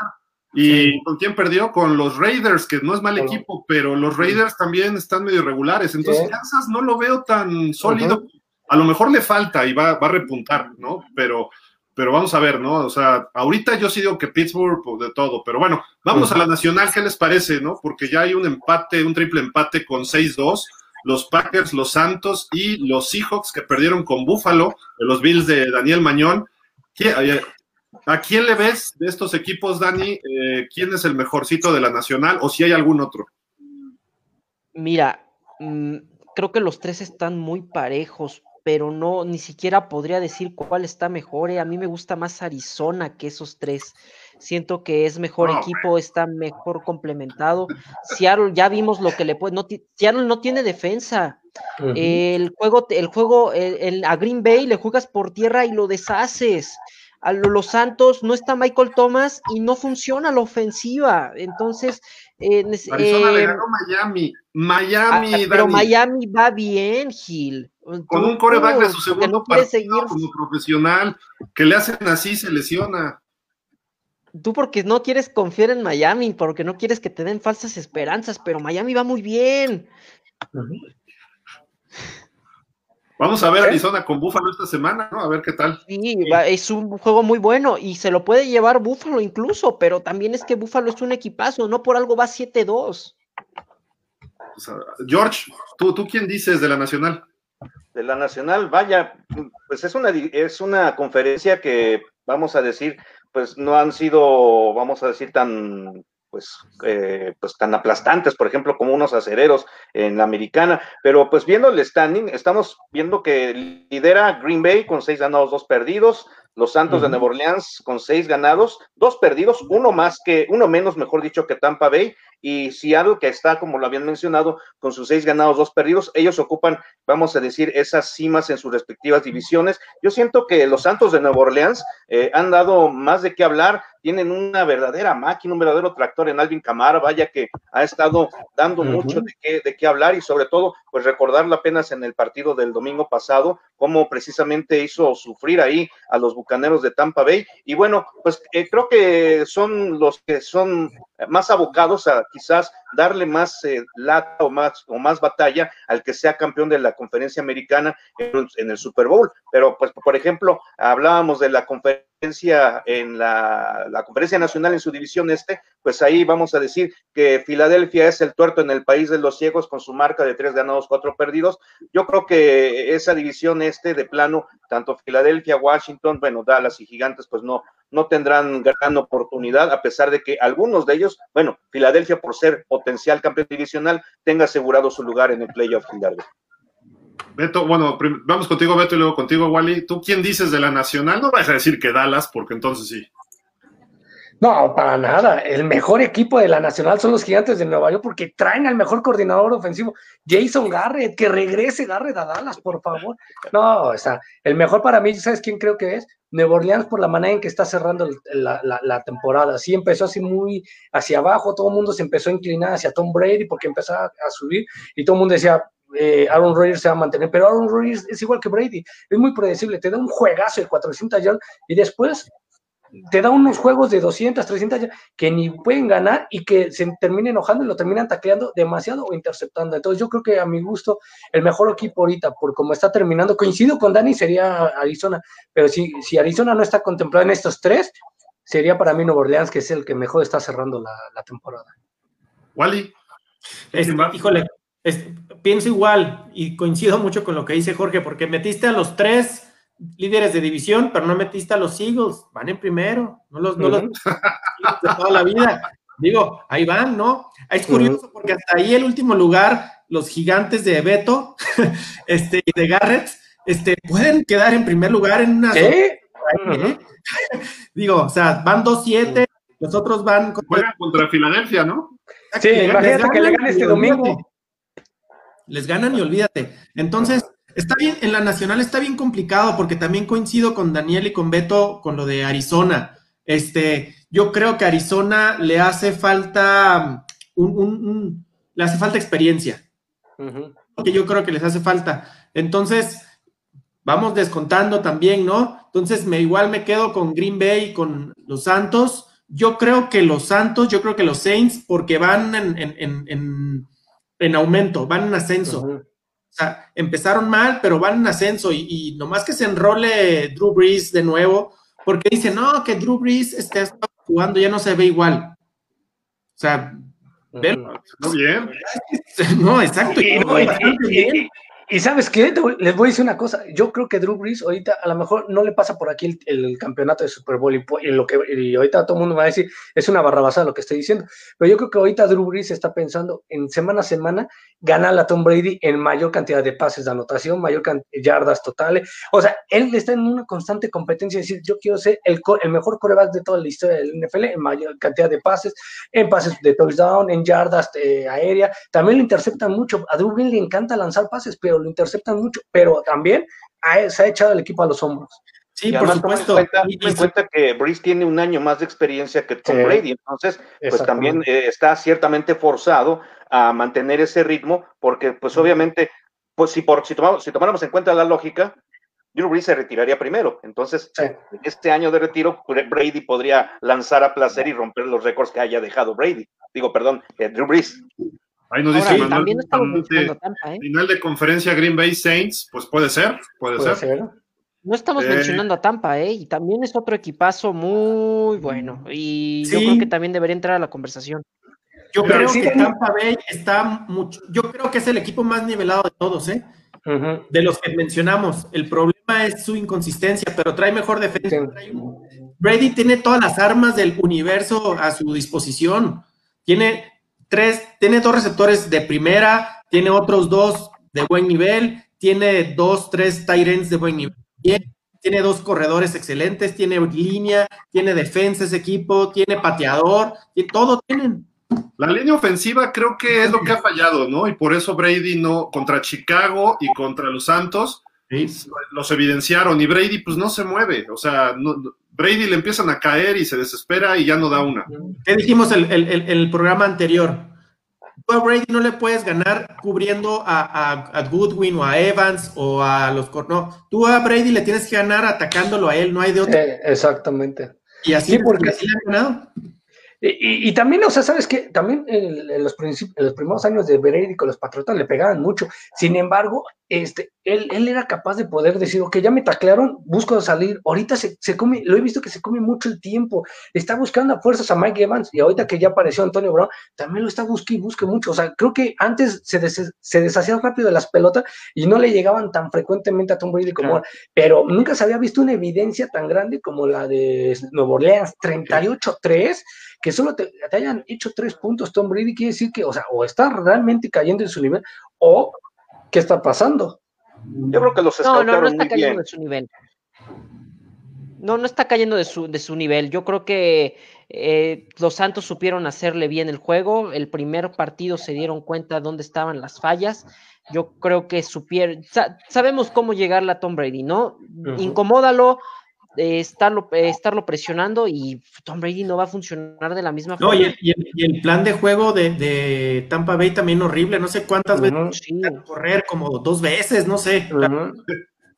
¿Y con quién perdió? Con los Raiders, que no es mal equipo, pero los Raiders también están medio irregulares. Entonces, Kansas no lo veo tan sólido. A lo mejor le falta y va, va, a repuntar, ¿no? Pero, pero vamos a ver, ¿no? O sea, ahorita yo sí digo que Pittsburgh, pues, de todo. Pero bueno, vamos a la nacional, ¿qué les parece, no? Porque ya hay un empate, un triple empate con 6-2. Los Packers, los Santos y los Seahawks que perdieron con Buffalo, los Bills de Daniel Mañón. ¿A quién le ves de estos equipos, Dani? Eh, ¿Quién es el mejorcito de la Nacional o si hay algún otro? Mira, mm, creo que los tres están muy parejos, pero no, ni siquiera podría decir cuál está mejor. Eh. A mí me gusta más Arizona que esos tres. Siento que es mejor equipo, está mejor complementado. Seattle, ya vimos lo que le puede. No, Seattle no tiene defensa. El juego, el juego, a Green Bay le juegas por tierra y lo deshaces a los Santos no está Michael Thomas y no funciona la ofensiva. Entonces, eh, Arizona le eh, ganó Miami. Miami, ah, pero Miami va bien, Gil. Con un coreback de su segundo partido como profesional, que le hacen así, se lesiona. Tú porque no quieres confiar en Miami, porque no quieres que te den falsas esperanzas, pero Miami va muy bien. Vamos a ver Arizona con Búfalo esta semana, ¿no? A ver qué tal. Sí, es un juego muy bueno y se lo puede llevar Búfalo incluso, pero también es que Búfalo es un equipazo, no por algo va 7-2. George, ¿tú, ¿tú quién dices de la Nacional? De la Nacional, vaya, pues es una, es una conferencia que, vamos a decir, pues no han sido, vamos a decir, tan pues, eh, pues tan aplastantes, por ejemplo, como unos acereros en la americana, pero pues viendo el standing, estamos viendo que lidera Green Bay con seis ganados, dos perdidos, los Santos de Nueva Orleans con seis ganados, dos perdidos, uno más que, uno menos, mejor dicho, que Tampa Bay, y Seattle, que está, como lo habían mencionado, con sus seis ganados, dos perdidos, ellos ocupan, vamos a decir, esas cimas en sus respectivas divisiones. Yo siento que los Santos de Nueva Orleans eh, han dado más de qué hablar, tienen una verdadera máquina, un verdadero tractor en Alvin Camara, vaya que ha estado dando mucho de qué, de qué hablar y sobre todo, pues recordarlo apenas en el partido del domingo pasado, cómo precisamente hizo sufrir ahí a los Bucaneros de Tampa Bay. Y bueno, pues eh, creo que son los que son más abocados a quizás darle más eh, lata o más, o más batalla al que sea campeón de la conferencia americana en, el Super Bowl. Pero, pues, por ejemplo, hablábamos de la conferencia en la, la, conferencia nacional en su división este, pues ahí vamos a decir que Filadelfia es el tuerto en el país de los ciegos con su marca de tres ganados, cuatro perdidos. Yo creo que esa división este de plano, tanto Filadelfia, Washington, bueno, Dallas y Gigantes, pues no, no tendrán gran oportunidad, a pesar de que algunos de ellos, bueno, Filadelfia por ser potencial campeón divisional, tenga asegurado su lugar en el playoff Filadelfia. Beto, bueno, vamos contigo, Beto, y luego contigo, Wally. ¿Tú quién dices de la Nacional? No vas a decir que Dallas, porque entonces sí. No, para nada. El mejor equipo de la Nacional son los Gigantes de Nueva York porque traen al mejor coordinador ofensivo, Jason Garrett. Que regrese Garrett a Dallas, por favor. No, o sea, el mejor para mí, ¿sabes quién creo que es? Nueva Orleans por la manera en que está cerrando la, temporada. Sí empezó así muy hacia abajo, todo el mundo se empezó a inclinar hacia Tom Brady porque empezaba a subir y todo el mundo decía, eh, Aaron Rodgers se va a mantener, pero Aaron Rodgers es igual que Brady, es muy predecible, te da un juegazo de 400 yardas y después te da unos juegos de 200, 300 que ni pueden ganar y que se terminen enojando y lo terminan tacleando demasiado o interceptando. Entonces yo creo que a mi gusto el mejor equipo ahorita, por cómo está terminando, coincido con Dani, sería Arizona, pero si, si Arizona no está contemplado en estos tres, sería para mí Nuevo Orleans, que es el que mejor está cerrando la, temporada. Wally. híjole, pienso igual y coincido mucho con lo que dice Jorge, porque metiste a los tres líderes de división, pero no metiste a los Eagles, van en primero, no los, no los <laughs> de toda la vida. Digo, ahí van, ¿no? Es curioso porque hasta ahí el último lugar, los gigantes de Beto <laughs> este, y de Garrett, este, pueden quedar en primer lugar en una... <laughs> Digo, o sea, van 2-7, los otros van... Juegan contra Filadelfia, ¿no? Sí, imagínate que le ganen este domingo. Les ganan y olvídate. Entonces, está bien, en la nacional está bien complicado porque también coincido con Daniel y con Beto con lo de Arizona. Este, yo creo que a Arizona le hace falta un, le hace falta experiencia. Que yo creo que les hace falta. Entonces, vamos descontando también, ¿no? Entonces, me igual me quedo con Green Bay y con los Santos. Yo creo que los Santos, yo creo que los Saints, porque van en, aumento, van en ascenso. O sea, empezaron mal, pero van en ascenso y, y, nomás que se enrole Drew Brees de nuevo, porque dice, no, que Drew Brees está jugando, ya no se ve igual. O sea, Muy bien. <laughs> No, exacto. Y sabes qué, les voy a decir una cosa, yo creo que Drew Brees ahorita a lo mejor no le pasa por aquí el, campeonato de Super Bowl y, lo que ahorita todo el mundo me va a decir, es una barrabasada lo que estoy diciendo, pero yo creo que ahorita Drew Brees está pensando en semana a semana ganar a Tom Brady en mayor cantidad de pases de anotación, mayor yardas totales, o sea, él está en una constante competencia de decir, yo quiero ser el, el mejor coreback de toda la historia del NFL en mayor cantidad de pases, en pases de touchdown, en yardas eh, aérea, también lo interceptan mucho, a Drew Brees le encanta lanzar pases, pero lo interceptan mucho, pero también se ha echado el equipo a los hombros. Sí, por supuesto. En cuenta, que Breeze tiene un año más de experiencia que Tom Brady, entonces, pues también eh, está ciertamente forzado a mantener ese ritmo, porque, pues obviamente, pues si, por, si, tomamos, si tomáramos en cuenta la lógica, Drew Brees se retiraría primero. Entonces, en este año de retiro, Brady podría lanzar a placer y romper los récords que haya dejado Brady. Digo, perdón, eh, Drew Brees. Ahí nos dice también ¿eh? Final de conferencia Green Bay Saints, pues puede ser, puede, ser. No estamos eh, mencionando a Tampa, ¿eh? Y también es otro equipazo muy bueno. Y yo creo que también debería entrar a la conversación. Yo creo que Tampa Bay está mucho. Yo creo que es el equipo más nivelado de todos, ¿eh? De los que mencionamos. El problema es su inconsistencia, pero trae mejor defensa. Brady tiene todas las armas del universo a su disposición. Tiene tres, tiene dos receptores de primera, tiene otros dos de buen nivel, tiene dos, tres tight de buen nivel. Tiene dos corredores excelentes, tiene línea, tiene defensa ese equipo, tiene pateador, y todo tienen. La línea ofensiva creo que es lo que ha fallado, ¿no? Y por eso Brady no, contra Chicago y contra los Santos, los evidenciaron y Brady pues no se mueve, o sea, no, Brady le empiezan a caer y se desespera y ya no da una. ¿Qué dijimos el, el, el, programa anterior? Tú a Brady no le puedes ganar cubriendo a, Goodwin o a Evans o a los... No, tú a Brady le tienes que ganar atacándolo a él, no hay de otro. Eh, exactamente. Y así, porque así le han ganado. Y, también, o sea, ¿sabes qué? También en, los, los primeros años de con los Patriotas le pegaban mucho. Sin embargo, este, él, él era capaz de poder decir, ok, ya me taclearon, busco salir. Ahorita se, se, come, lo he visto que se come mucho el tiempo. Está buscando a fuerzas a Mike Evans y ahorita que ya apareció Antonio Brown, también lo está buscando y busque mucho. O sea, creo que antes se, se deshacía rápido de las pelotas y no le llegaban tan frecuentemente a Tom Brady como ahora. Pero nunca se había visto una evidencia tan grande como la de Nuevo Orleans, 38-3 que solo te, hayan hecho tres puntos Tom Brady, quiere decir que, o sea, o está realmente cayendo en su nivel, o ¿qué está pasando? Yo creo que los No, no, no está cayendo en su nivel. No, no está cayendo de su, de su nivel. Yo creo que eh, los Santos supieron hacerle bien el juego. El primer partido se dieron cuenta dónde estaban las fallas. Yo creo que supieron. sabemos cómo llegarle a Tom Brady, ¿no? Incomódalo, estarlo, estarlo presionando y Tom Brady no va a funcionar de la misma forma. No, y, el, plan de juego de, Tampa Bay también horrible, no sé cuántas veces correr, como dos veces, no sé.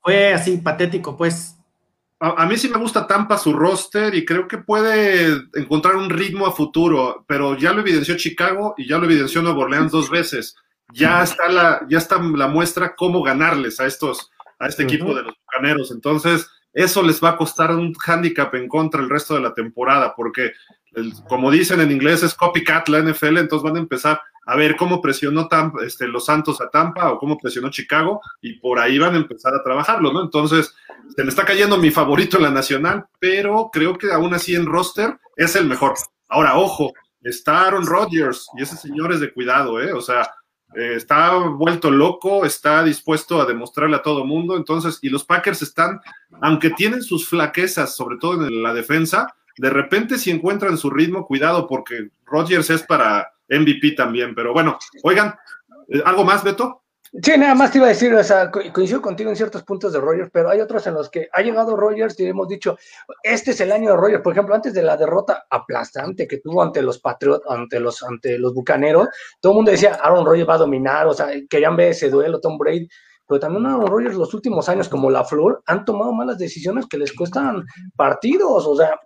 Fue así patético, pues. A, mí sí me gusta Tampa su roster y creo que puede encontrar un ritmo a futuro, pero ya lo evidenció Chicago y ya lo evidenció Nuevo Orleans dos veces. Ya está la, ya está la muestra cómo ganarles a estos, a este equipo de los bucaneros. Entonces, eso les va a costar un handicap en contra el resto de la temporada, porque como dicen en inglés es copycat la NFL, entonces van a empezar a ver cómo presionó Tampa, este, los Santos a Tampa o cómo presionó Chicago y por ahí van a empezar a trabajarlo, ¿no? Entonces, se me está cayendo mi favorito en la nacional, pero creo que aún así en roster es el mejor. Ahora, ojo, está Aaron Rodgers y ese señor es de cuidado, ¿eh? O sea, eh, está vuelto loco, está dispuesto a demostrarle a todo mundo, entonces, y los Packers están, aunque tienen sus flaquezas, sobre todo en la defensa, de repente si encuentran su ritmo, cuidado, porque Rodgers es para MVP también, pero bueno, oigan, eh, ¿algo más, Beto? Sí, nada más te iba a decir, o sea, coincido contigo en ciertos puntos de Rogers, pero hay otros en los que ha llegado Rogers y hemos dicho, este es el año de Rogers, por ejemplo, antes de la derrota aplastante que tuvo ante los Patriots, ante los, ante los Bucaneros, todo el mundo decía, Aaron Rodgers va a dominar, o sea, querían ver ese duelo, Tom Brady, pero también Aaron Rodgers los últimos años, como la Flor, han tomado malas decisiones que les cuestan partidos, o sea,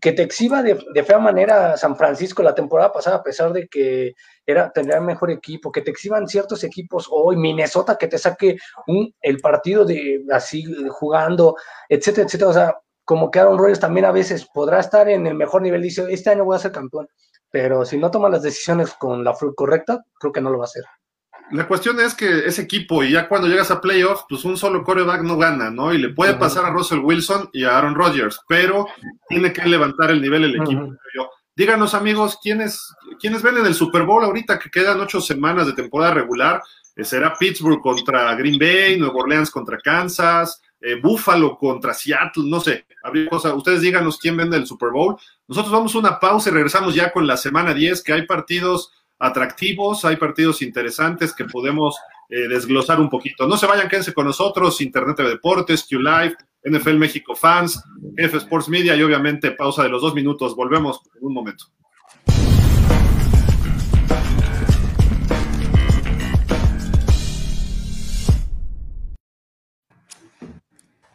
que te exhiba de, fea manera San Francisco la temporada pasada, a pesar de que era tener mejor equipo, que te exhiban ciertos equipos hoy, Minnesota que te saque un, el partido de así jugando, etcétera, etcétera. O sea, como que Aaron Rodgers también a veces podrá estar en el mejor nivel, dice, este año voy a ser campeón, pero si no toma las decisiones con la correcta, creo que no lo va a hacer. La cuestión es que ese equipo, y ya cuando llegas a playoffs, pues un solo coreback no gana, ¿no? Y le puede pasar a Russell Wilson y a Aaron Rodgers, pero tiene que levantar el nivel el equipo. Díganos, amigos, ¿quiénes, ¿quiénes ven en el Super Bowl ahorita que quedan ocho semanas de temporada regular? Eh, ¿Será Pittsburgh contra Green Bay, Nueva Orleans contra Kansas, eh, Buffalo contra Seattle? No sé, cosas. Ustedes díganos quién vende el Super Bowl. Nosotros vamos a una pausa y regresamos ya con la semana 10, que hay partidos atractivos, hay partidos interesantes que podemos eh, desglosar un poquito. No se vayan, quédense con nosotros, Internet de Deportes, Q Live, NFL México Fans, F Sports Media y obviamente pausa de los dos minutos. Volvemos en un momento.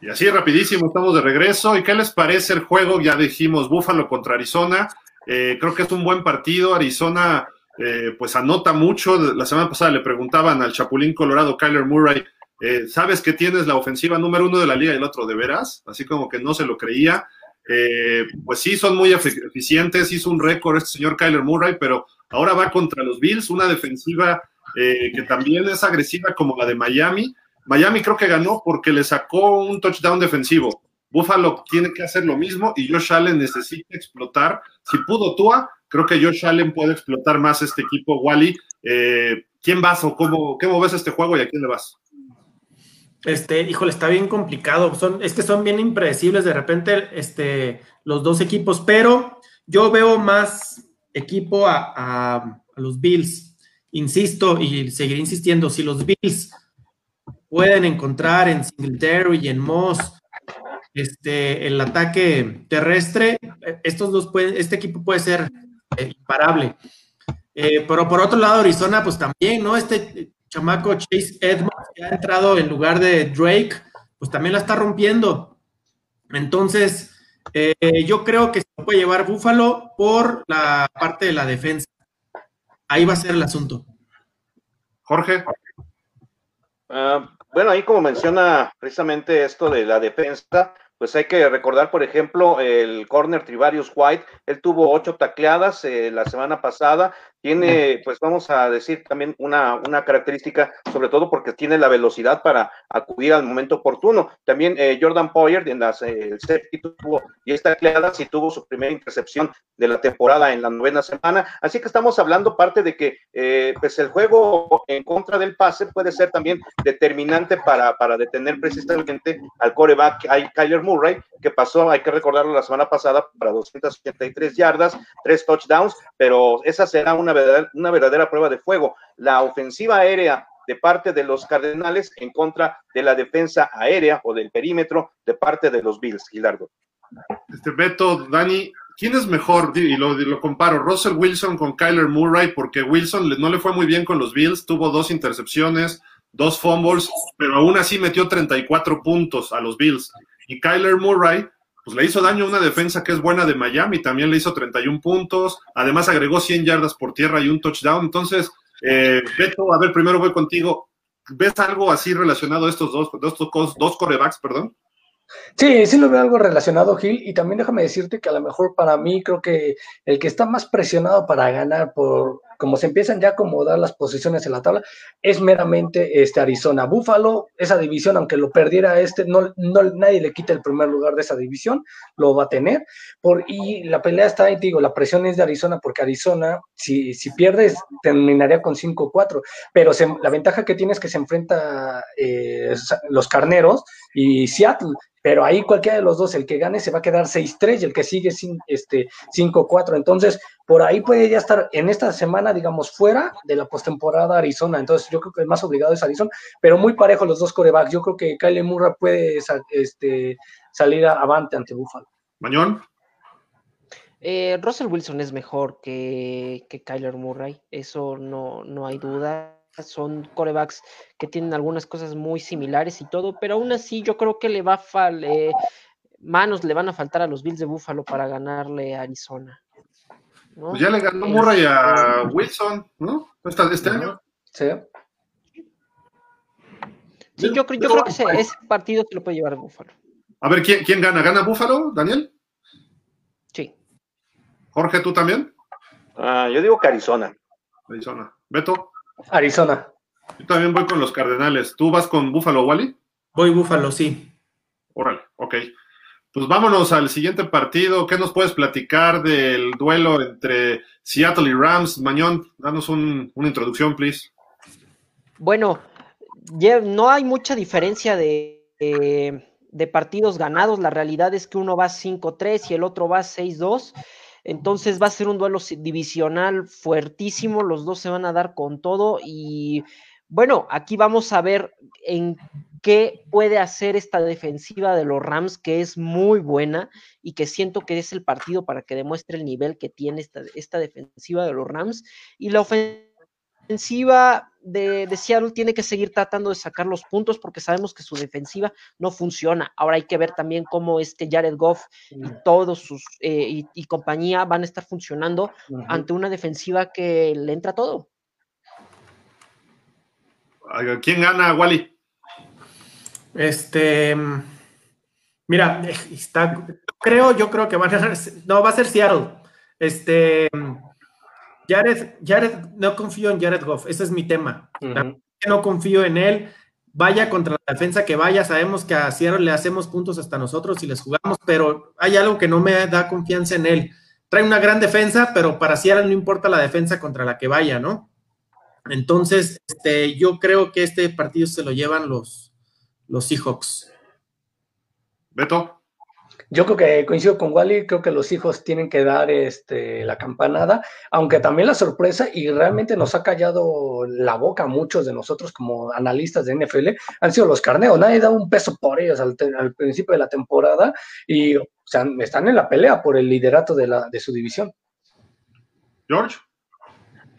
Y así rapidísimo, estamos de regreso. ¿Y qué les parece el juego? Ya dijimos Búfalo contra Arizona. Eh, creo que es un buen partido. Arizona eh, pues anota mucho. La semana pasada le preguntaban al Chapulín Colorado, Kyler Murray, eh, ¿sabes que tienes la ofensiva número uno de la liga y el otro de veras? Así como que no se lo creía. Eh, pues sí, son muy eficientes, hizo un récord este señor Kyler Murray, pero ahora va contra los Bills, una defensiva que también es agresiva como la de Miami. Miami creo que ganó porque le sacó un touchdown defensivo. Buffalo tiene que hacer lo mismo y Josh Allen necesita explotar. Si pudo Tua, creo que Josh Allen puede explotar más este equipo. Wally, eh, ¿quién vas o cómo, cómo ves este juego y a quién le vas? Este, híjole, está bien complicado. Son, es que son bien impredecibles de repente este, los dos equipos, pero yo veo más equipo a, a los Bills. Insisto y seguiré insistiendo, si los Bills pueden encontrar en Singletary y en Moss este, el ataque terrestre, estos dos pueden, este equipo puede ser eh, imparable. Eh, pero por otro lado, Arizona, pues también, ¿no? Este chamaco Chase Edmonds que ha entrado en lugar de Drake, pues también la está rompiendo. Entonces, eh, yo creo que se puede llevar Búfalo por la parte de la defensa. Ahí va a ser el asunto. Jorge. Ah, bueno, ahí como menciona precisamente esto de la defensa, pues hay que recordar, por ejemplo, el corner Trivarius White, él tuvo ocho tacleadas eh, la semana pasada, tiene, pues vamos a decir también una, una característica, sobre todo porque tiene la velocidad para acudir al momento oportuno. También eh, Jordan Poyer en las, eh, el séptimo tuvo diez tacleadas y tuvo su primera intercepción de la temporada en la novena semana. Así que estamos hablando parte de que pues el juego en contra del pase puede ser también determinante para, para detener precisamente al coreback Kyler Murray, que pasó, hay que recordarlo la semana pasada, para 283 yardas, tres touchdowns, pero esa será una verdadera, una verdadera prueba de fuego. La ofensiva aérea de parte de los Cardenales en contra de la defensa aérea o del perímetro de parte de los Bills, Gilardo. Este Beto, Dani, ¿quién es mejor? Y lo, lo, comparo, Russell Wilson con Kyler Murray, porque Wilson no le fue muy bien con los Bills, tuvo dos intercepciones, dos fumbles, pero aún así metió 34 puntos a los Bills. Y Kyler Murray, pues le hizo daño a una defensa que es buena de Miami, también le hizo 31 puntos, además agregó 100 yardas por tierra y un touchdown. Entonces, eh, Beto, a ver, primero voy contigo. ¿Ves algo así relacionado a estos dos, estos dos corebacks, perdón? Sí, sí lo veo algo relacionado, Gil, y también déjame decirte que a lo mejor para mí creo que el que está más presionado para ganar por como se empiezan ya a acomodar las posiciones en la tabla, es meramente este Arizona. Búfalo, esa división, aunque lo perdiera este, no, no nadie le quita el primer lugar de esa división, lo va a tener. Por, y la pelea está ahí, digo, la presión es de Arizona, porque Arizona, si, si pierdes, terminaría con 5-4, pero la ventaja que tiene es que se enfrenta eh, los carneros y Seattle, pero ahí cualquiera de los dos, el que gane se va a quedar 6-3 y el que sigue este, 5-4. Entonces, por ahí puede ya estar en esta semana, digamos, fuera de la postemporada Arizona. Entonces, yo creo que el más obligado es Arizona, pero muy parejo los dos corebacks. Yo creo que Kyle Murray puede este, salir avante ante Buffalo. Mañón. Eh, Russell Wilson es mejor que, que Kyler Murray, eso no, no hay duda son corebacks que tienen algunas cosas muy similares y todo, pero aún así yo creo que le va a manos le van a faltar a los Bills de Buffalo para ganarle a Arizona. Pues ya le ganó Murray a este, Wilson, ¿no? este año? Sí. Sí, yo, creo, yo creo que ese, partido se lo puede llevar a Buffalo. A ver, ¿quién, ¿quién gana? ¿Gana Buffalo, Daniel? Sí. Jorge, ¿tú también? Ah, yo digo que Arizona. Arizona. ¿Beto? Arizona. Yo también voy con los Cardenales. ¿Tú vas con Buffalo, Wally? Voy Buffalo, sí. Órale, ok. Pues vámonos al siguiente partido. ¿Qué nos puedes platicar del duelo entre Seattle y Rams? Mañón, danos una introducción, please. Bueno, no hay mucha diferencia de, de partidos ganados. La realidad es que uno va 5-3 y el otro va 6-2. Entonces va a ser un duelo divisional fuertísimo, los dos se van a dar con todo y bueno, aquí vamos a ver en qué puede hacer esta defensiva de los Rams, que es muy buena y que siento que es el partido para que demuestre el nivel que tiene esta, esta defensiva de los Rams. Y la ofensiva defensiva de, Seattle tiene que seguir tratando de sacar los puntos porque sabemos que su defensiva no funciona. Ahora hay que ver también cómo es que Jared Goff y todos sus eh, y, compañía van a estar funcionando ante una defensiva que le entra todo. ¿Quién gana, Wally? Este, mira, está, creo, yo creo que van a, no, va a ser Seattle. Este, Jared, Jared, no confío en Jared Goff, ese es mi tema. No confío en él. Vaya contra la defensa que vaya, sabemos que a Seattle le hacemos puntos hasta nosotros y les jugamos, pero hay algo que no me da confianza en él. Trae una gran defensa, pero para Seattle no importa la defensa contra la que vaya, ¿no? Entonces, este, yo creo que este partido se lo llevan los, los Seahawks. Beto. Yo creo que coincido con Wally, creo que los hijos tienen que dar este, la campanada, aunque también la sorpresa, y realmente nos ha callado la boca a muchos de nosotros como analistas de NFL, han sido los carneos. Nadie da un peso por ellos al, principio de la temporada y están en la pelea por el liderato de, la, de su división. George.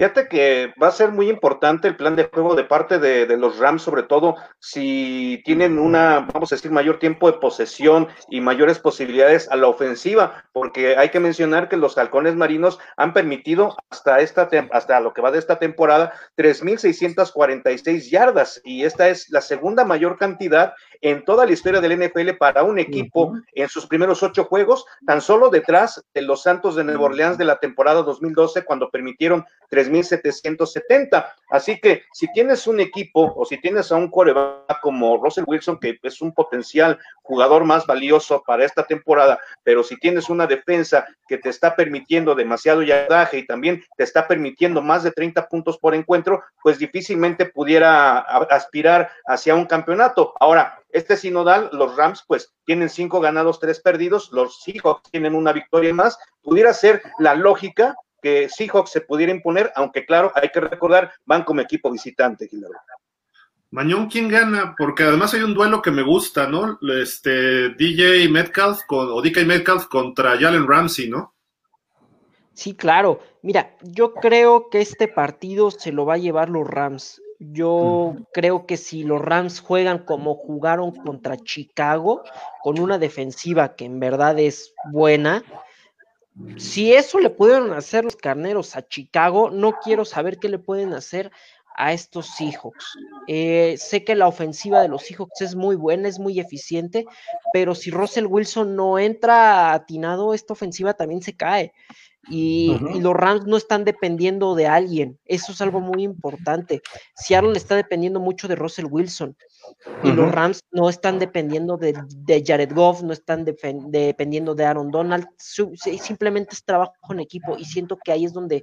Fíjate que va a ser muy importante el plan de juego de parte de, los Rams, sobre todo si tienen una, vamos a decir, mayor tiempo de posesión y mayores posibilidades a la ofensiva, porque hay que mencionar que los halcones marinos han permitido hasta esta hasta lo que va de esta temporada 3.646 yardas y esta es la segunda mayor cantidad en toda la historia del NFL para un equipo en sus primeros ocho juegos, tan solo detrás de los Santos de Nueva Orleans de la temporada 2012 cuando permitieron 3.770. Así que si tienes un equipo o si tienes a un coreback como Russell Wilson, que es un potencial jugador más valioso para esta temporada, pero si tienes una defensa que te está permitiendo demasiado yardaje y también te está permitiendo más de 30 puntos por encuentro, pues difícilmente pudiera aspirar hacia un campeonato. Ahora, este sinodal, los Rams, pues tienen cinco ganados, tres perdidos, los Seahawks tienen una victoria más. Pudiera ser la lógica que Seahawks se pudiera imponer, aunque claro, hay que recordar, van como equipo visitante, Mañón, ¿quién gana? Porque además hay un duelo que me gusta, ¿no? Este DJ Metcalf con, o DK Metcalf contra Jalen Ramsey, ¿no? Sí, claro. Mira, yo creo que este partido se lo va a llevar los Rams. Yo creo que si los Rams juegan como jugaron contra Chicago, con una defensiva que en verdad es buena, si eso le pudieron hacer los carneros a Chicago, no quiero saber qué le pueden hacer a estos Seahawks. Eh, sé que la ofensiva de los Seahawks es muy buena, es muy eficiente, pero si Russell Wilson no entra atinado, esta ofensiva también se cae. Y, los Rams no están dependiendo de alguien. Eso es algo muy importante. Seattle está dependiendo mucho de Russell Wilson. Y los Rams no están dependiendo de, Jared Goff, no están dependiendo de Aaron Donald. simplemente es trabajo en equipo. Y siento que ahí es donde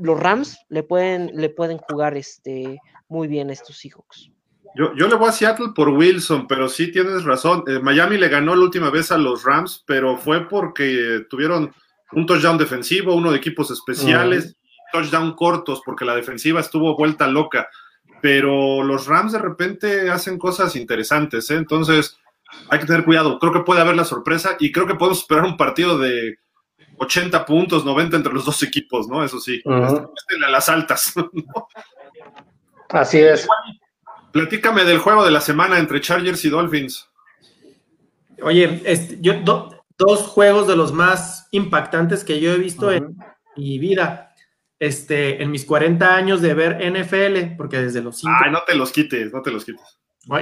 los Rams le pueden, le pueden jugar este, muy bien a estos Seahawks. Yo, yo, le voy a Seattle por Wilson, pero sí tienes razón. Eh, Miami le ganó la última vez a los Rams, pero fue porque tuvieron un touchdown defensivo, uno de equipos especiales, touchdown cortos, porque la defensiva estuvo vuelta loca. Pero los Rams de repente hacen cosas interesantes, ¿eh? entonces hay que tener cuidado. Creo que puede haber la sorpresa y creo que podemos esperar un partido de 80 puntos, 90 entre los dos equipos, ¿no? Eso sí, a las altas. <laughs> Así es. Platícame del juego de la semana entre Chargers y Dolphins. Oye, este, yo dos juegos de los más impactantes que yo he visto en mi vida. Este, en mis 40 años de ver NFL, porque desde los Ay, no te los quites, no te los quites.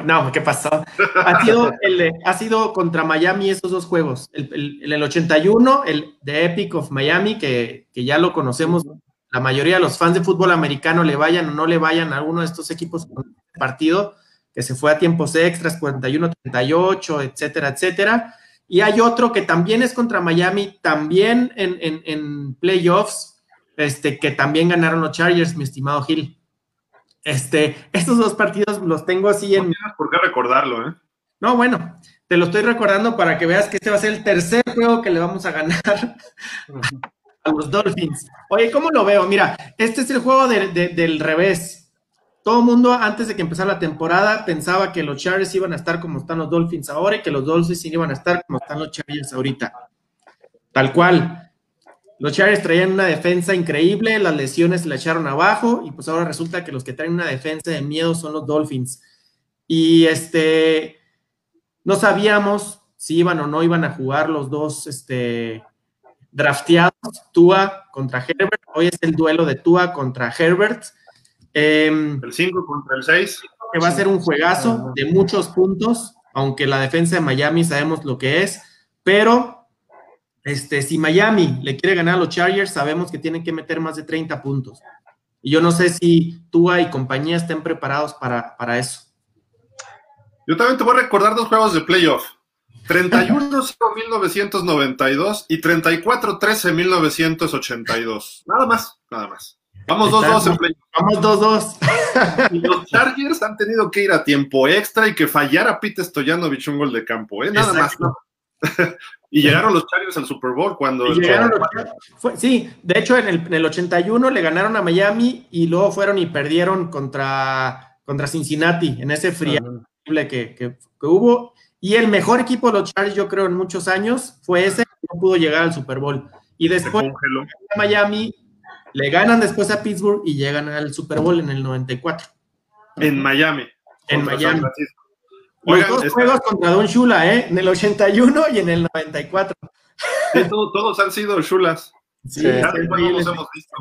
No, ¿qué pasó? Ha sido, el, ha sido contra Miami esos dos juegos. El, el, 81, el de Epic of Miami, que, que, ya lo conocemos, la mayoría de los fans de fútbol americano le vayan o no le vayan a alguno de estos equipos con partido, que se fue a tiempos extras, 41-38, etcétera, etcétera. Y hay otro que también es contra Miami, también en, en, en playoffs, este, que también ganaron los Chargers, mi estimado Gil. Este, estos dos partidos los tengo así en. No por qué recordarlo, ¿eh? No, bueno, te lo estoy recordando para que veas que este va a ser el tercer juego que le vamos a ganar a los Dolphins. Oye, ¿cómo lo veo? Mira, este es el juego del revés. Todo el mundo, antes de que empezara la temporada, pensaba que los Chargers iban a estar como están los Dolphins ahora y que los Dolphins iban a estar como están los Chargers ahorita. Tal cual. Los Chargers traían una defensa increíble, las lesiones se la echaron abajo y pues ahora resulta que los que traen una defensa de miedo son los Dolphins. Y este, no sabíamos si iban o no iban a jugar los dos este, drafteados, Tua contra Herbert. Hoy es el duelo de Tua contra Herbert. Em, el 5 contra el 6. Que va a ser un juegazo de muchos puntos, aunque la defensa de Miami sabemos lo que es, pero este, si Miami le quiere ganar a los Chargers, sabemos que tienen que meter más de 30 puntos. Y yo no sé si Tua y compañía estén preparados para, para eso. Yo también te voy a recordar dos juegos de playoff. 31-0-1992 y 34-13-1982. Nada más, nada más. Vamos 2-2 en play. Vamos 2-2. <laughs> los Chargers han tenido que ir a tiempo extra y que fallara Pete Stoyanovich un gol de campo, ¿eh? Nada más. <laughs> y llegaron los Chargers al Super Bowl cuando. sí, de hecho, en el, 81 le ganaron a Miami y luego fueron y perdieron contra, contra Cincinnati en ese frío que, que, hubo. Y el mejor equipo de los Chargers, yo creo, en muchos años fue ese que no pudo llegar al Super Bowl. Y después Miami le ganan después a Pittsburgh y llegan al Super Bowl en el 94. En Miami. En Miami. Los dos juegos contra Don Shula, ¿eh? En el 81 y en el 94. todos han sido Shulas. Sí, sí hemos visto.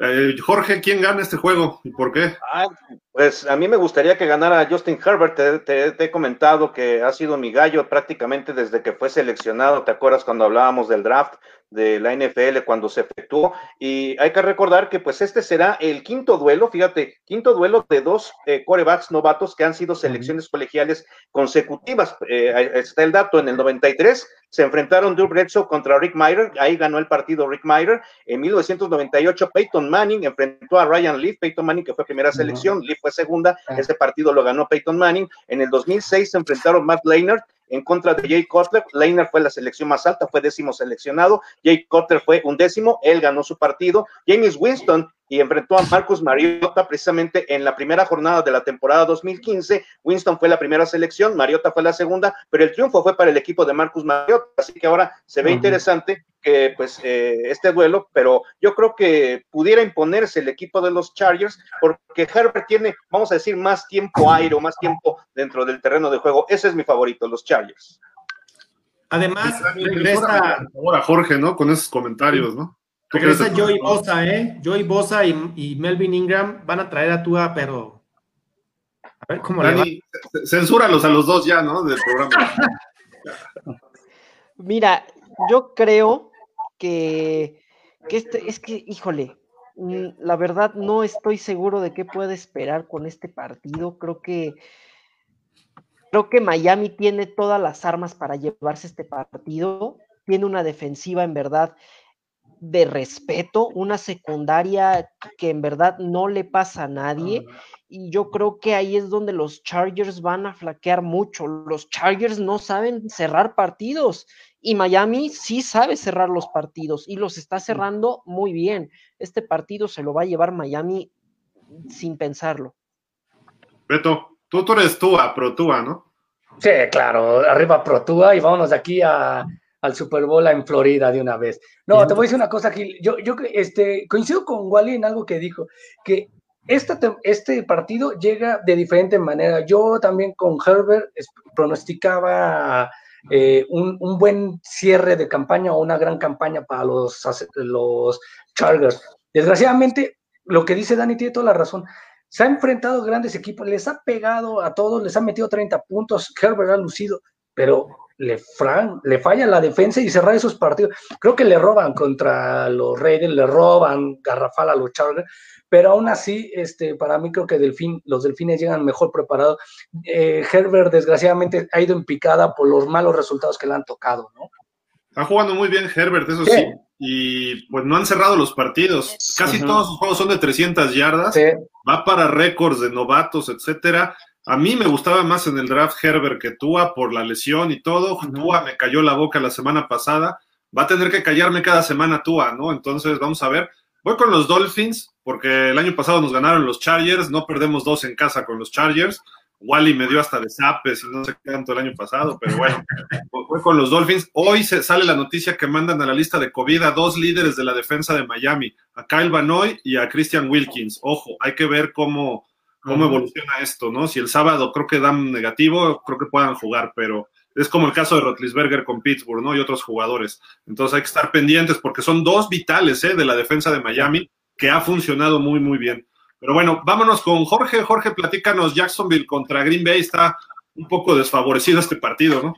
Eh, Jorge, ¿quién gana este juego y por qué? Ah, pues a mí me gustaría que ganara Justin Herbert. Te, he comentado que ha sido mi gallo prácticamente desde que fue seleccionado. ¿Te acuerdas cuando hablábamos del draft de la NFL cuando se efectuó? Y hay que recordar que pues este será el quinto duelo, fíjate, quinto duelo de dos eh, corebacks novatos que han sido selecciones colegiales consecutivas. Eh, está el dato en el 93 se enfrentaron Drew Bledsoe contra Rick Meyer, ahí ganó el partido Rick Meyer. En 1998 Peyton Manning enfrentó a Ryan Leaf, Peyton Manning que fue primera selección, Leaf fue segunda, ah. ese partido lo ganó Peyton Manning. En el 2006 se enfrentaron Matt Leinart en contra de Jay Cutler. Leiner fue la selección más alta, fue décimo seleccionado. Jay Cutler fue un décimo, él ganó su partido. James Winston y enfrentó a Marcus Mariota precisamente en la primera jornada de la temporada 2015. Winston fue la primera selección, Mariota fue la segunda, pero el triunfo fue para el equipo de Marcus Mariota. Así que ahora se ve interesante que pues eh, este duelo, pero yo creo que pudiera imponerse el equipo de los Chargers porque Herbert tiene, vamos a decir, más tiempo aire o más tiempo dentro del terreno de juego. Ese es mi favorito, los Chargers. Además, regresa ahora Jorge, ¿no? Con esos comentarios, ¿no? Regresa Joey Bosa, ¿eh? Joey Bosa y, Melvin Ingram van a traer a Tua, pero. A ver cómo le va. Censúralos a los dos ya, ¿no? Del programa. <laughs> Mira, yo creo que, que este, es que, híjole, mm, la verdad no estoy seguro de qué puede esperar con este partido. Creo que creo que Miami tiene todas las armas para llevarse este partido. Tiene una defensiva en verdad de respeto, una secundaria que en verdad no le pasa a nadie. Y yo creo que ahí es donde los Chargers van a flaquear mucho. Los Chargers no saben cerrar partidos y Miami sí sabe cerrar los partidos y los está cerrando muy bien. Este partido se lo va a llevar Miami sin pensarlo. Beto, tú, tú eres Tua, Pro Tua, ¿no? Sí, claro, arriba Pro Tua y vámonos de aquí a, al Super Bowl en Florida de una vez. No, te voy a decir una cosa, Gil. Yo, yo este, coincido con Wally en algo que dijo, que este partido llega de diferente manera. Yo también con Herbert pronosticaba eh, un, buen cierre de campaña o una gran campaña para los, los Chargers. Desgraciadamente, lo que dice Dani tiene toda la razón. Se ha enfrentado grandes equipos, les ha pegado a todos, les ha metido 30 puntos, Herbert ha lucido, pero le, le falla la defensa y cerrar esos partidos. Creo que le roban contra los Raiders, le roban garrafal a los Chargers, pero aún así, este, para mí creo que Delfín, los Delfines llegan mejor preparados. Eh, Herbert, desgraciadamente, ha ido en picada por los malos resultados que le han tocado, ¿no? Está jugando muy bien Herbert, eso sí. Y pues no han cerrado los partidos. Casi todos sus juegos son de 300 yardas. Va para récords de novatos, etcétera. A mí me gustaba más en el draft Herbert que Tua por la lesión y todo. Tua me cayó la boca la semana pasada. Va a tener que callarme cada semana Tua, ¿no? Entonces vamos a ver. Voy con los Dolphins porque el año pasado nos ganaron los Chargers. No perdemos dos en casa con los Chargers. Wally me dio hasta de zapes y no sé qué tanto el año pasado, pero bueno, <laughs> voy con los Dolphins. Hoy se sale la noticia que mandan a la lista de COVID a dos líderes de la defensa de Miami, a Kyle Banoy y a Christian Wilkins. Ojo, hay que ver cómo, cómo evoluciona esto, ¿no? Si el sábado creo que dan negativo, creo que puedan jugar, pero es como el caso de Rotlisberger con Pittsburgh, ¿no? Y otros jugadores. Entonces hay que estar pendientes porque son dos vitales, ¿eh? De la defensa de Miami que ha funcionado muy, muy bien. Pero bueno, vámonos con Jorge. Jorge, platícanos, Jacksonville contra Green Bay está un poco desfavorecido este partido, ¿no?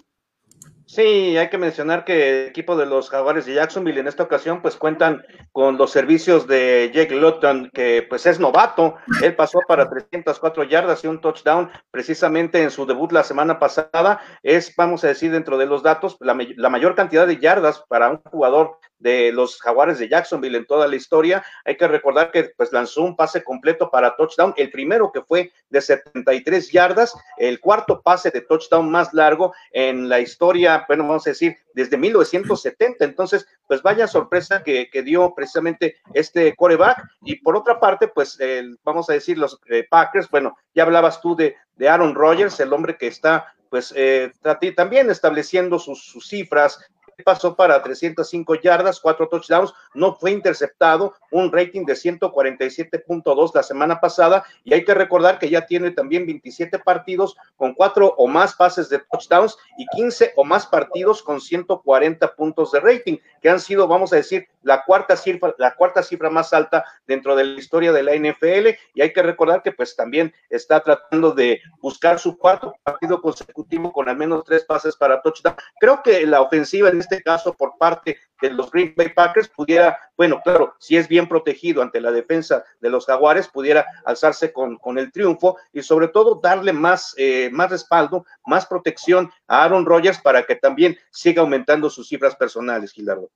Sí, hay que mencionar que el equipo de los Jaguares de Jacksonville en esta ocasión pues cuentan con los servicios de Jake Lutton, que pues es novato. Él pasó para 304 yardas y un touchdown precisamente en su debut la semana pasada. Es, vamos a decir, dentro de los datos, la mayor cantidad de yardas para un jugador de los Jaguares de Jacksonville en toda la historia. Hay que recordar que pues lanzó un pase completo para touchdown, el primero que fue de 73 yardas, el cuarto pase de touchdown más largo en la historia, bueno, vamos a decir, desde 1970. Entonces, pues vaya sorpresa que, dio precisamente este coreback. Y por otra parte, pues vamos a decir, los eh, Packers, bueno, ya hablabas tú de, de Aaron Rodgers, el hombre que está pues eh, también estableciendo sus, cifras, pasó para 305 yardas, cuatro touchdowns, no fue interceptado, un rating de 147.2 la semana pasada y hay que recordar que ya tiene también 27 partidos con cuatro o más pases de touchdowns y 15 o más partidos con 140 puntos de rating, que han sido, vamos a decir, la cuarta cifra, la cuarta cifra más alta dentro de la historia de la NFL y hay que recordar que pues también está tratando de buscar su cuarto partido consecutivo con al menos tres pases para touchdown. Creo que la ofensiva en este caso por parte de los Green Bay Packers pudiera, bueno, claro, si es bien protegido ante la defensa de los Jaguares, pudiera alzarse con, con el triunfo y sobre todo darle más, eh, más respaldo, más protección a Aaron Rodgers para que también siga aumentando sus cifras personales, Gilardo.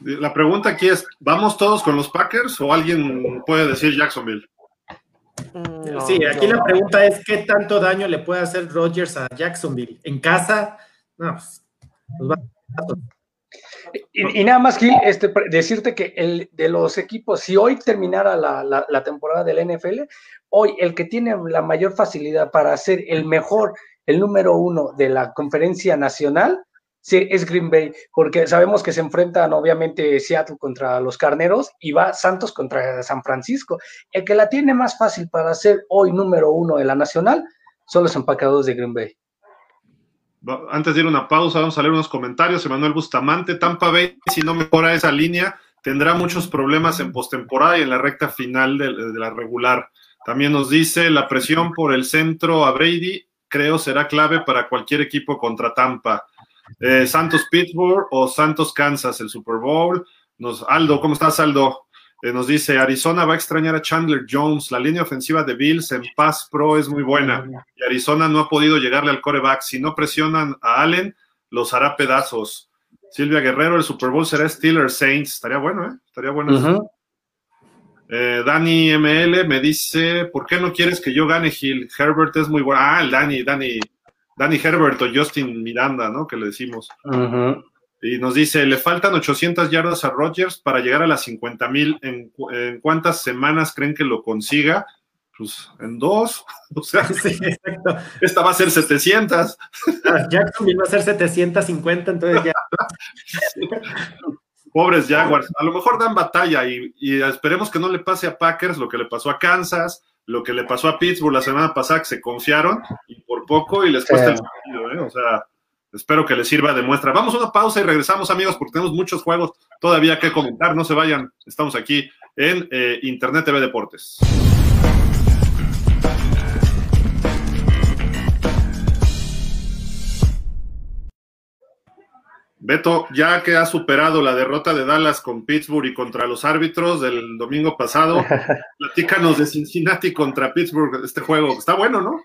La pregunta aquí es, ¿vamos todos con los Packers o alguien puede decir Jacksonville? Mm, sí, aquí la pregunta es, ¿qué tanto daño le puede hacer Rodgers a Jacksonville? ¿En casa? No, pues, pues y, nada más, Gil, este, decirte que el, de los equipos, si hoy terminara la, la, temporada del NFL, hoy el que tiene la mayor facilidad para ser el mejor, el número uno de la conferencia nacional, sí, es Green Bay, porque sabemos que se enfrentan obviamente Seattle contra los Carneros y va Santos contra San Francisco. El que la tiene más fácil para ser hoy número uno de la nacional son los empacados de Green Bay. Antes de ir a una pausa, vamos a leer unos comentarios. Emanuel Bustamante, Tampa Bay, si no mejora esa línea, tendrá muchos problemas en postemporada y en la recta final de, la regular. También nos dice la presión por el centro a Brady, creo será clave para cualquier equipo contra Tampa. Eh, Santos Pittsburgh o Santos Kansas, el Super Bowl. Nos, Aldo, ¿cómo estás, Aldo? Eh, nos dice, Arizona va a extrañar a Chandler Jones. La línea ofensiva de Bills en Pass Pro es muy buena. Y Arizona no ha podido llegarle al coreback. Si no presionan a Allen, los hará pedazos. Silvia Guerrero, el Super Bowl será Steelers Saints. Estaría bueno, ¿eh? Estaría bueno. Eh, Dani ML me dice, ¿por qué no quieres que yo gane Gil? Herbert es muy bueno. Ah, el Dani, Dani, Dani Herbert o Justin Miranda, ¿no? Que le decimos. Y nos dice, le faltan 800 yardas a Rodgers para llegar a las 50 mil. ¿En, cuántas semanas creen que lo consiga? Pues en dos. <laughs> O sea, esta va a ser 700. Ah, Jacksonville va a ser 750, entonces ya. <laughs> Pobres Jaguars. A lo mejor dan batalla y, esperemos que no le pase a Packers lo que le pasó a Kansas, lo que le pasó a Pittsburgh la semana pasada, que se confiaron y por poco y les cuesta el sentido, ¿eh? O sea, espero que les sirva de muestra. Vamos a una pausa y regresamos, amigos, porque tenemos muchos juegos todavía que comentar. No se vayan, estamos aquí en eh, Internet TV Deportes. Beto, ya que ha superado la derrota de Dallas con Pittsburgh y contra los árbitros del domingo pasado, <laughs> platícanos de Cincinnati contra Pittsburgh, este juego. Está bueno, ¿no?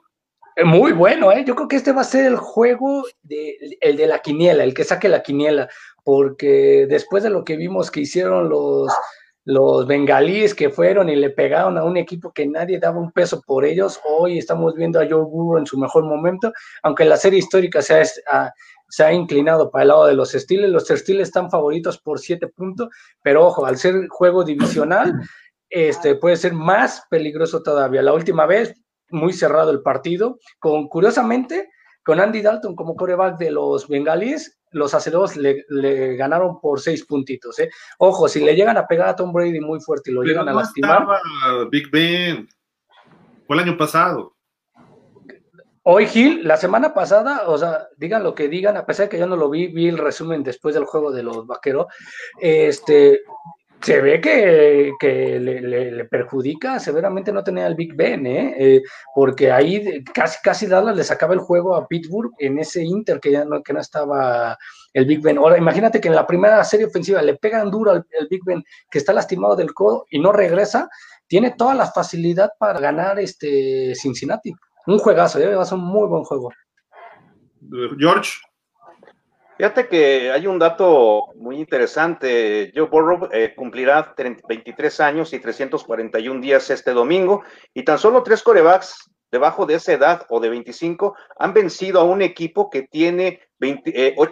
Eh, muy bueno, ¿eh? Yo creo que este va a ser el juego de, el de la quiniela, el que saque la quiniela, porque después de lo que vimos que hicieron los, los bengalíes que fueron y le pegaron a un equipo que nadie daba un peso por ellos, hoy estamos viendo a Joe Burrow en su mejor momento, aunque la serie histórica sea, se ha inclinado para el lado de los Steelers. Los Steelers están favoritos por siete puntos, pero ojo, al ser juego divisional, este puede ser más peligroso todavía. La última vez, muy cerrado el partido, con curiosamente, con Andy Dalton como coreback de los Bengalíes, los aceros le, ganaron por seis puntitos. ¿eh? Ojo, si le llegan a pegar a Tom Brady muy fuerte y lo llegan a lastimar. Big Ben. Fue el año pasado. Hoy Gil, la semana pasada, o sea, digan lo que digan, a pesar de que yo no lo vi, vi el resumen después del juego de los vaqueros, este, se ve que, le, perjudica severamente no tener al Big Ben, ¿eh? ¿eh? porque ahí casi, casi Dallas le sacaba el juego a Pittsburgh en ese Inter que ya no, que no estaba el Big Ben. Ahora, imagínate que en la primera serie ofensiva le pegan duro al, Big Ben que está lastimado del codo y no regresa, tiene toda la facilidad para ganar este Cincinnati un juegazo, ¿eh? va a ser un muy buen juego. George. Fíjate que hay un dato muy interesante. Joe Burrow eh, cumplirá 23 años y 341 días este domingo y tan solo tres corebacks debajo de esa edad o de 25 han vencido a un equipo que tiene 8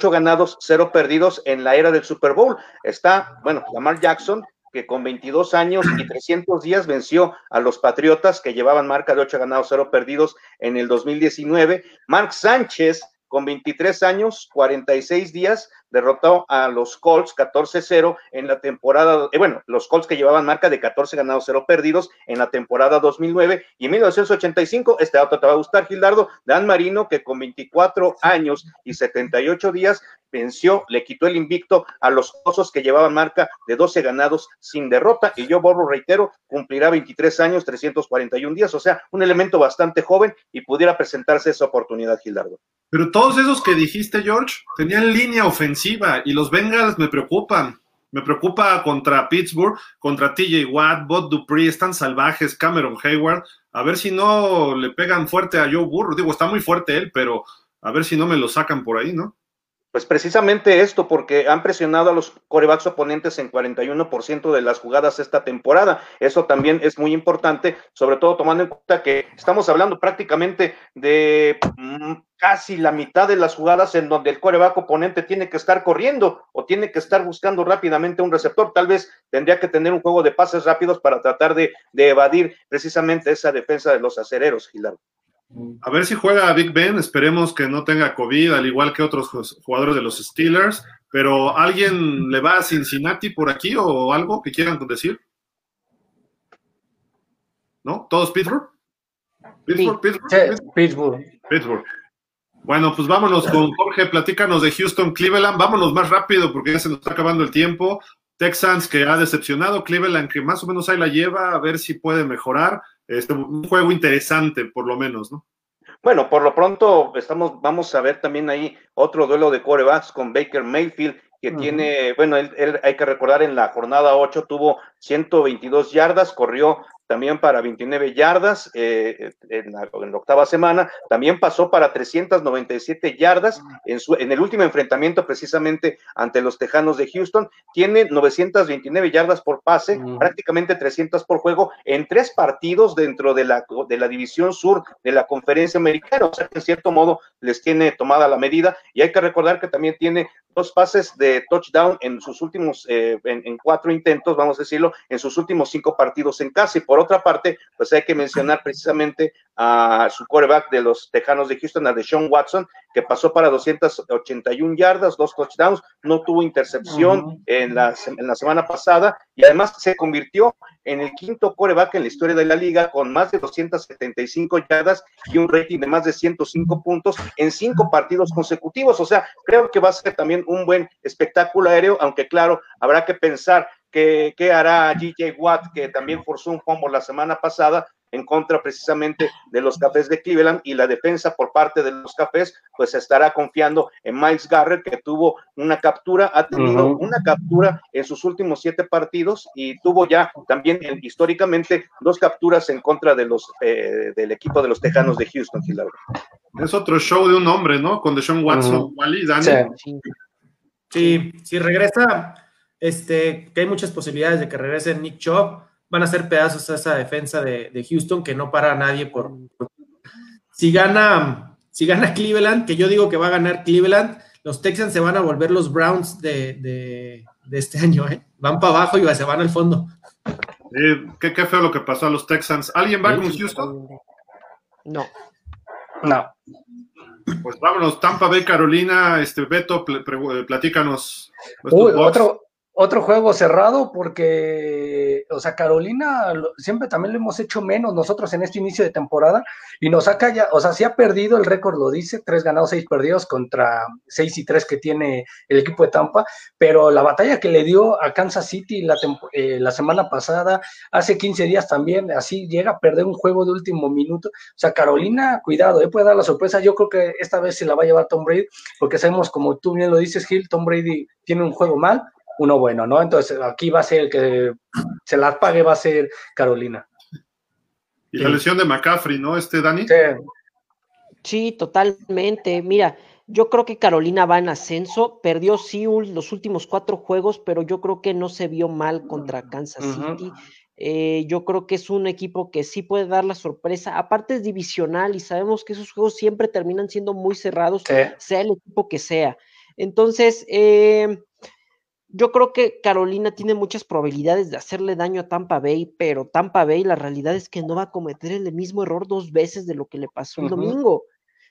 eh, ganados, 0 perdidos en la era del Super Bowl. Está, bueno, Lamar Jackson que con 22 años y 300 días venció a los Patriotas, que llevaban marca de 8 ganados, 0 perdidos en el 2019. Mark Sánchez, con 23 años, 46 días, derrotó a los Colts 14-0 en la temporada, eh, bueno, los Colts que llevaban marca de 14 ganados, 0 perdidos en la temporada 2009 y en 1985, este auto te va a gustar, Gildardo, Dan Marino, que con 24 años y 78 días venció, le quitó el invicto a los Osos que llevaban marca de 12 ganados sin derrota y yo borro, reitero, cumplirá 23 años, 341 días, o sea, un elemento bastante joven y pudiera presentarse esa oportunidad, Gildardo. Pero todos esos que dijiste, George, tenían línea ofensiva y los Bengals me preocupan. Me preocupa contra Pittsburgh, contra TJ Watt, Bob Dupree, están salvajes, Cameron Hayward. A ver si no le pegan fuerte a Joe Burrow. Digo, está muy fuerte él, pero a ver si no me lo sacan por ahí, ¿no? Pues precisamente esto, porque han presionado a los corebacks oponentes en 41% de las jugadas esta temporada. Eso también es muy importante, sobre todo tomando en cuenta que estamos hablando prácticamente de mm, casi la mitad de las jugadas en donde el coreback oponente tiene que estar corriendo o tiene que estar buscando rápidamente un receptor. Tal vez tendría que tener un juego de pases rápidos para tratar de, evadir precisamente esa defensa de los acereros, Gilardo. A ver si juega Big Ben, esperemos que no tenga COVID, al igual que otros jugadores de los Steelers, pero ¿alguien le va a Cincinnati por aquí o algo que quieran decir? ¿No? ¿Todos Pittsburgh? Pittsburgh, Pittsburgh, Pittsburgh. Pittsburgh. Bueno, pues vámonos con Jorge, platícanos de Houston, Cleveland, vámonos más rápido porque ya se nos está acabando el tiempo. Texans que ha decepcionado, Cleveland que más o menos ahí la lleva, a ver si puede mejorar. Este, un juego interesante, por lo menos, ¿no? Bueno, por lo pronto estamos, vamos a ver también ahí otro duelo de corebacks con Baker Mayfield, que tiene, bueno, él, hay que recordar en la jornada 8 tuvo 122 yardas, corrió también para 29 yardas eh, en, la, octava semana, también pasó para 397 yardas en, su, en el último enfrentamiento precisamente ante los Tejanos de Houston, tiene 929 yardas por pase, prácticamente 300 por juego en tres partidos dentro de la, de la división sur de la conferencia americana, o sea que en cierto modo les tiene tomada la medida. Y hay que recordar que también tiene dos pases de touchdown en sus últimos, eh, en, cuatro intentos, vamos a decirlo, en sus últimos cinco partidos en casa. Y por otra parte, pues hay que mencionar precisamente a su quarterback de los Tejanos de Houston, a Deshaun Watson, que pasó para 281 yardas, dos touchdowns, no tuvo intercepción en, la, en la semana pasada y además se convirtió en el quinto coreback en la historia de la liga con más de 275 yardas y un rating de más de 105 puntos en cinco partidos consecutivos. O sea, creo que va a ser también un buen espectáculo aéreo, aunque claro, habrá que pensar qué, qué hará GJ Watt, que también forzó un combo la semana pasada, en contra precisamente de los cafés de Cleveland y la defensa por parte de los cafés pues estará confiando en Miles Garrett que tuvo una captura, ha tenido una captura en sus últimos siete partidos y tuvo ya también históricamente dos capturas en contra de los eh, del equipo de los Tejanos de Houston. Es otro show de un hombre, ¿no? Con Deshaun Watson, Wally, Daniel. Sí. si regresa, este, que hay muchas posibilidades de que regrese Nick Chubb van a ser pedazos a esa defensa de, Houston que no para a nadie por, si gana si gana Cleveland, que yo digo que va a ganar Cleveland, los Texans se van a volver los Browns de, este <laughs> año, ¿eh? van para abajo y se van al fondo. qué, feo lo que pasó a los Texans. ¿Alguien va con Houston? No. No. Pues vámonos, Tampa Bay, Carolina, este Beto, platícanos. otro, otro juego cerrado porque, o sea, Carolina siempre también lo hemos hecho menos nosotros en este inicio de temporada y nos saca ya, o sea, sí ha perdido, el récord lo dice, tres ganados, seis perdidos contra seis y tres que tiene el equipo de Tampa, pero la batalla que le dio a Kansas City la, eh, la semana pasada, hace 15 días también, así llega a perder un juego de último minuto. O sea, Carolina, cuidado, eh, puede dar la sorpresa. Yo creo que esta vez se la va a llevar Tom Brady, porque sabemos, como tú bien lo dices, Gil, Tom Brady tiene un juego mal uno bueno, ¿no? Entonces aquí va a ser el que se las pague, va a ser Carolina. Y la lesión de McCaffrey, ¿no? Este Dani. Sí. totalmente. Mira, yo creo que Carolina va en ascenso. Perdió sí los últimos cuatro juegos, pero yo creo que no se vio mal contra Kansas City. Eh, yo creo que es un equipo que sí puede dar la sorpresa. Aparte es divisional y sabemos que esos juegos siempre terminan siendo muy cerrados, sea el equipo que sea. Entonces, eh, yo creo que Carolina tiene muchas probabilidades de hacerle daño a Tampa Bay, pero Tampa Bay la realidad es que no va a cometer el mismo error dos veces de lo que le pasó el domingo.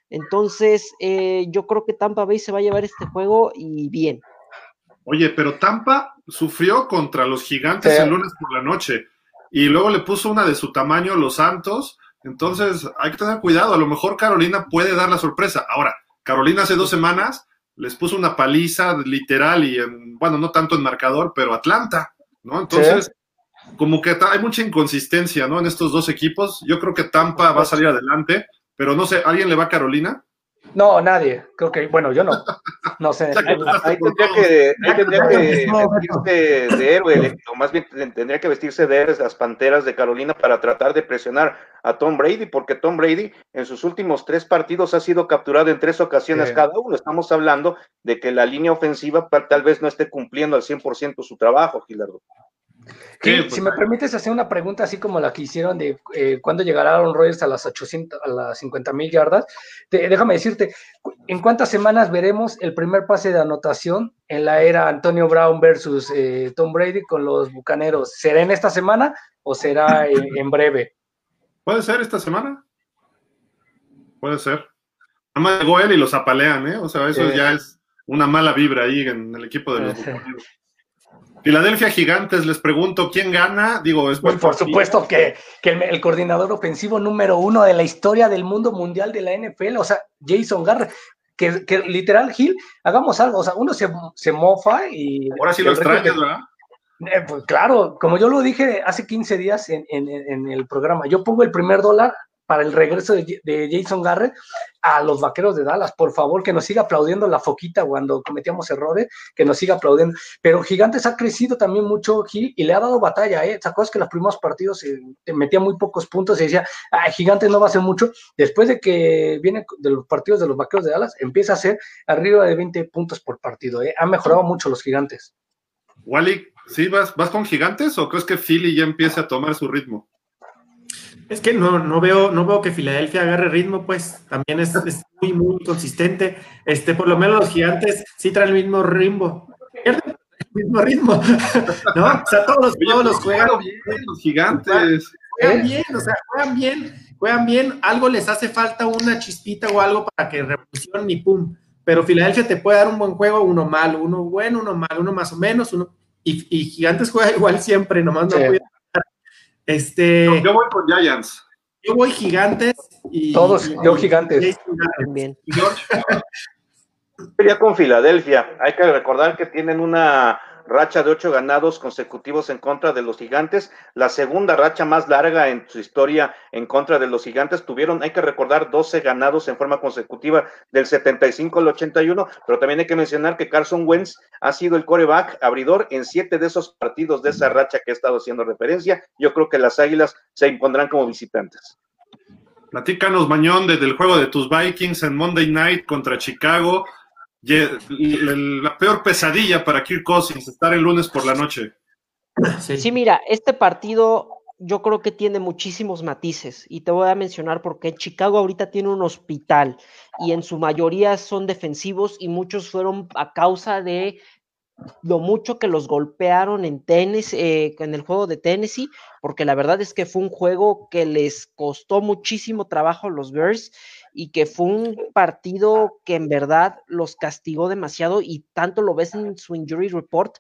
Entonces, eh, yo creo que Tampa Bay se va a llevar este juego y bien. Oye, pero Tampa sufrió contra los gigantes el lunes por la noche y luego le puso una de su tamaño los Santos. Entonces, hay que tener cuidado. A lo mejor Carolina puede dar la sorpresa. Ahora, Carolina hace dos semanas les puso una paliza literal y, en, bueno, no tanto en marcador, pero Atlanta, ¿no? Entonces, como que hay mucha inconsistencia, ¿no? En estos dos equipos. Yo creo que Tampa va a salir adelante, pero no sé, ¿alguien le va a Carolina? No, nadie. Creo que, bueno, yo no. No sé. <laughs> ahí, tendría que, vestirse de héroe, o más bien tendría que vestirse de héroes las panteras de Carolina para tratar de presionar a Tom Brady, porque Tom Brady en sus últimos tres partidos ha sido capturado en tres ocasiones cada uno. Estamos hablando de que la línea ofensiva tal vez no esté cumpliendo al 100% su trabajo, Gilardo. Pues, si me permites hacer una pregunta así como la que hicieron de eh, cuándo llegará Aaron Rodgers a las 800, a las 50 mil yardas, déjame decirte, ¿en cuántas semanas veremos el primer pase de anotación en la era Antonio Brown versus eh, Tom Brady con los Bucaneros? ¿Será en esta semana o será <laughs> en, breve? Puede ser esta semana. Puede ser. Nada más llegó él y los apalean, ¿eh? O sea, eso ya es una mala vibra ahí en el equipo de los Bucaneros. Filadelfia Gigantes, les pregunto, ¿quién gana? Digo, es Por supuesto que, el, coordinador ofensivo número uno de la historia del mundo mundial de la NFL, o sea, Jason Garrett, que, literal, Gil, hagamos algo, o sea, uno se, mofa y... Ahora sí lo extrañas, ¿verdad? Eh, pues claro, como yo lo dije hace 15 días en, en, el programa, yo pongo el primer dólar para el regreso de, Jason Garrett a los vaqueros de Dallas. Por favor, que nos siga aplaudiendo la foquita cuando cometíamos errores, que nos siga aplaudiendo. Pero Gigantes ha crecido también mucho, Gil, y le ha dado batalla, ¿eh? ¿Te acuerdas que los primeros partidos se metía muy pocos puntos y decía, ah, Gigantes no va a hacer mucho? Después de que viene de los partidos de los vaqueros de Dallas, empieza a ser arriba de 20 puntos por partido, ¿eh? Han mejorado mucho los Gigantes. Wally, ¿sí vas, vas con Gigantes o crees que Philly ya empiece a tomar su ritmo? Es que no, no veo, no veo que Filadelfia agarre ritmo, pues también es, muy, muy consistente. Este, por lo menos los gigantes sí traen el mismo ritmo. El mismo ritmo, <laughs> ¿no? O sea, todos los, todos los juegan bien, los gigantes. Juegan bien, o sea, juegan bien, juegan bien. Algo les hace falta una chispita o algo para que revolucionen y pum. Pero Filadelfia te puede dar un buen juego, uno malo, uno bueno, uno malo, uno más o menos, uno. Y, y Gigantes juega <laughs> igual siempre, nomás no puede este, yo voy con Giants. Yo voy gigantes y. Todos, yo gigantes. También. Sería con Filadelfia. Hay que recordar que tienen una racha de ocho ganados consecutivos en contra de los gigantes, la segunda racha más larga en su historia en contra de los gigantes. Tuvieron, hay que recordar, 12 ganados en forma consecutiva del 75 al 81, pero también hay que mencionar que Carson Wentz ha sido el coreback abridor en siete de esos partidos de esa racha que he estado haciendo referencia. Yo creo que las Águilas se impondrán como visitantes. Platícanos, Mañón, desde el juego de tus Vikings en Monday Night contra Chicago la peor pesadilla para Kirk Cousins, estar el lunes por la noche. Sí. mira, este partido yo creo que tiene muchísimos matices y te voy a mencionar porque Chicago ahorita tiene un hospital y en su mayoría son defensivos y muchos fueron a causa de lo mucho que los golpearon en tenis, eh, en el juego de Tennessee, porque la verdad es que fue un juego que les costó muchísimo trabajo a los Bears y que fue un partido que en verdad los castigó demasiado y tanto lo ves en su injury report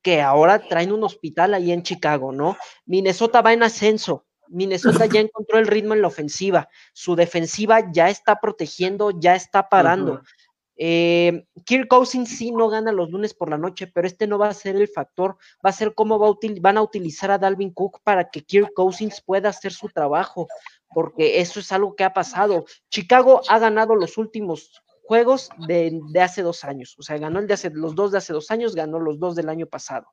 que ahora traen un hospital ahí en Chicago, ¿no? Minnesota va en ascenso. Minnesota ya encontró el ritmo en la ofensiva. Su defensiva ya está protegiendo, ya está parando. Eh, Kirk Cousins sí no gana los lunes por la noche, pero este no va a ser el factor. Va a ser cómo va van a utilizar a Dalvin Cook para que Kirk Cousins pueda hacer su trabajo porque eso es algo que ha pasado. Chicago ha ganado los últimos juegos de, hace dos años, o sea, ganó el de hace, los dos de hace dos años, ganó los dos del año pasado.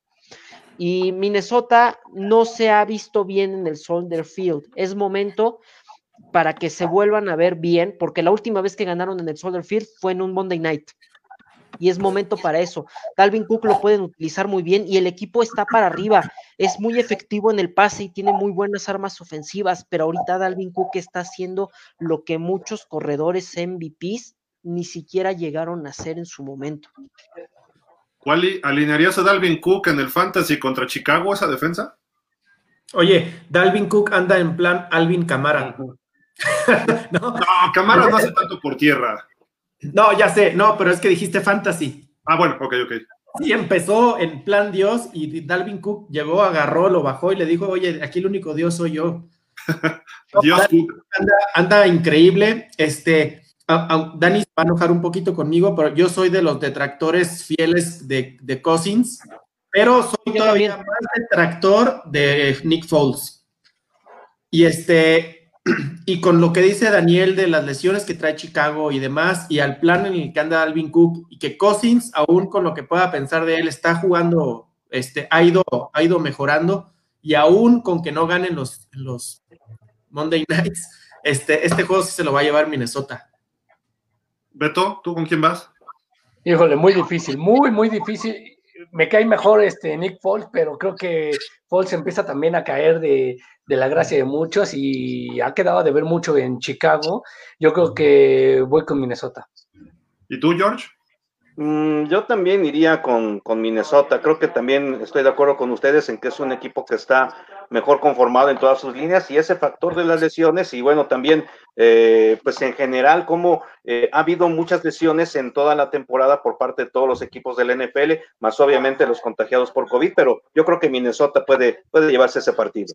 Y Minnesota no se ha visto bien en el Soldier Field. Es momento para que se vuelvan a ver bien, porque la última vez que ganaron en el Soldier Field fue en un Monday Night y es momento para eso. Dalvin Cook lo pueden utilizar muy bien y el equipo está para arriba. Es muy efectivo en el pase y tiene muy buenas armas ofensivas, pero ahorita Dalvin Cook está haciendo lo que muchos corredores MVPs ni siquiera llegaron a hacer en su momento. ¿Cuál alinearías a Dalvin Cook en el Fantasy contra Chicago esa defensa? Oye, Dalvin Cook anda en plan Alvin Camara. no, no Camara no hace tanto por tierra. No, ya sé, no, pero es que dijiste fantasy. Ah, bueno, ok, ok. Sí, empezó en plan Dios y Dalvin Cook llegó, agarró, lo bajó y le dijo, oye, aquí el único Dios soy yo. <laughs> Dios anda, anda, increíble. Este, Dani va a enojar un poquito conmigo, pero yo soy de los detractores fieles de, de Cousins, pero soy todavía más detractor de Nick Foles. Y este, y con lo que dice Daniel de las lesiones que trae Chicago y demás, y al plan en el que anda Alvin Cook, y que Cousins, aún con lo que pueda pensar de él, está jugando, este, ha ido, ha ido mejorando, y aún con que no ganen los, los Monday Nights, este, este juego sí se lo va a llevar Minnesota. Beto, ¿tú con quién vas? Híjole, muy difícil, muy, muy difícil me cae mejor este Nick Foles, pero creo que Foles empieza también a caer de, la gracia de muchos y ha quedado de ver mucho en Chicago. Yo creo que voy con Minnesota. ¿Y tú, George? Mm, yo también iría con, con, Minnesota. Creo que también estoy de acuerdo con ustedes en que es un equipo que está mejor conformado en todas sus líneas y ese factor de las lesiones y bueno, también eh, pues en general como eh, ha habido muchas lesiones en toda la temporada por parte de todos los equipos del NFL, más obviamente los contagiados por COVID, pero yo creo que Minnesota puede, puede llevarse ese partido.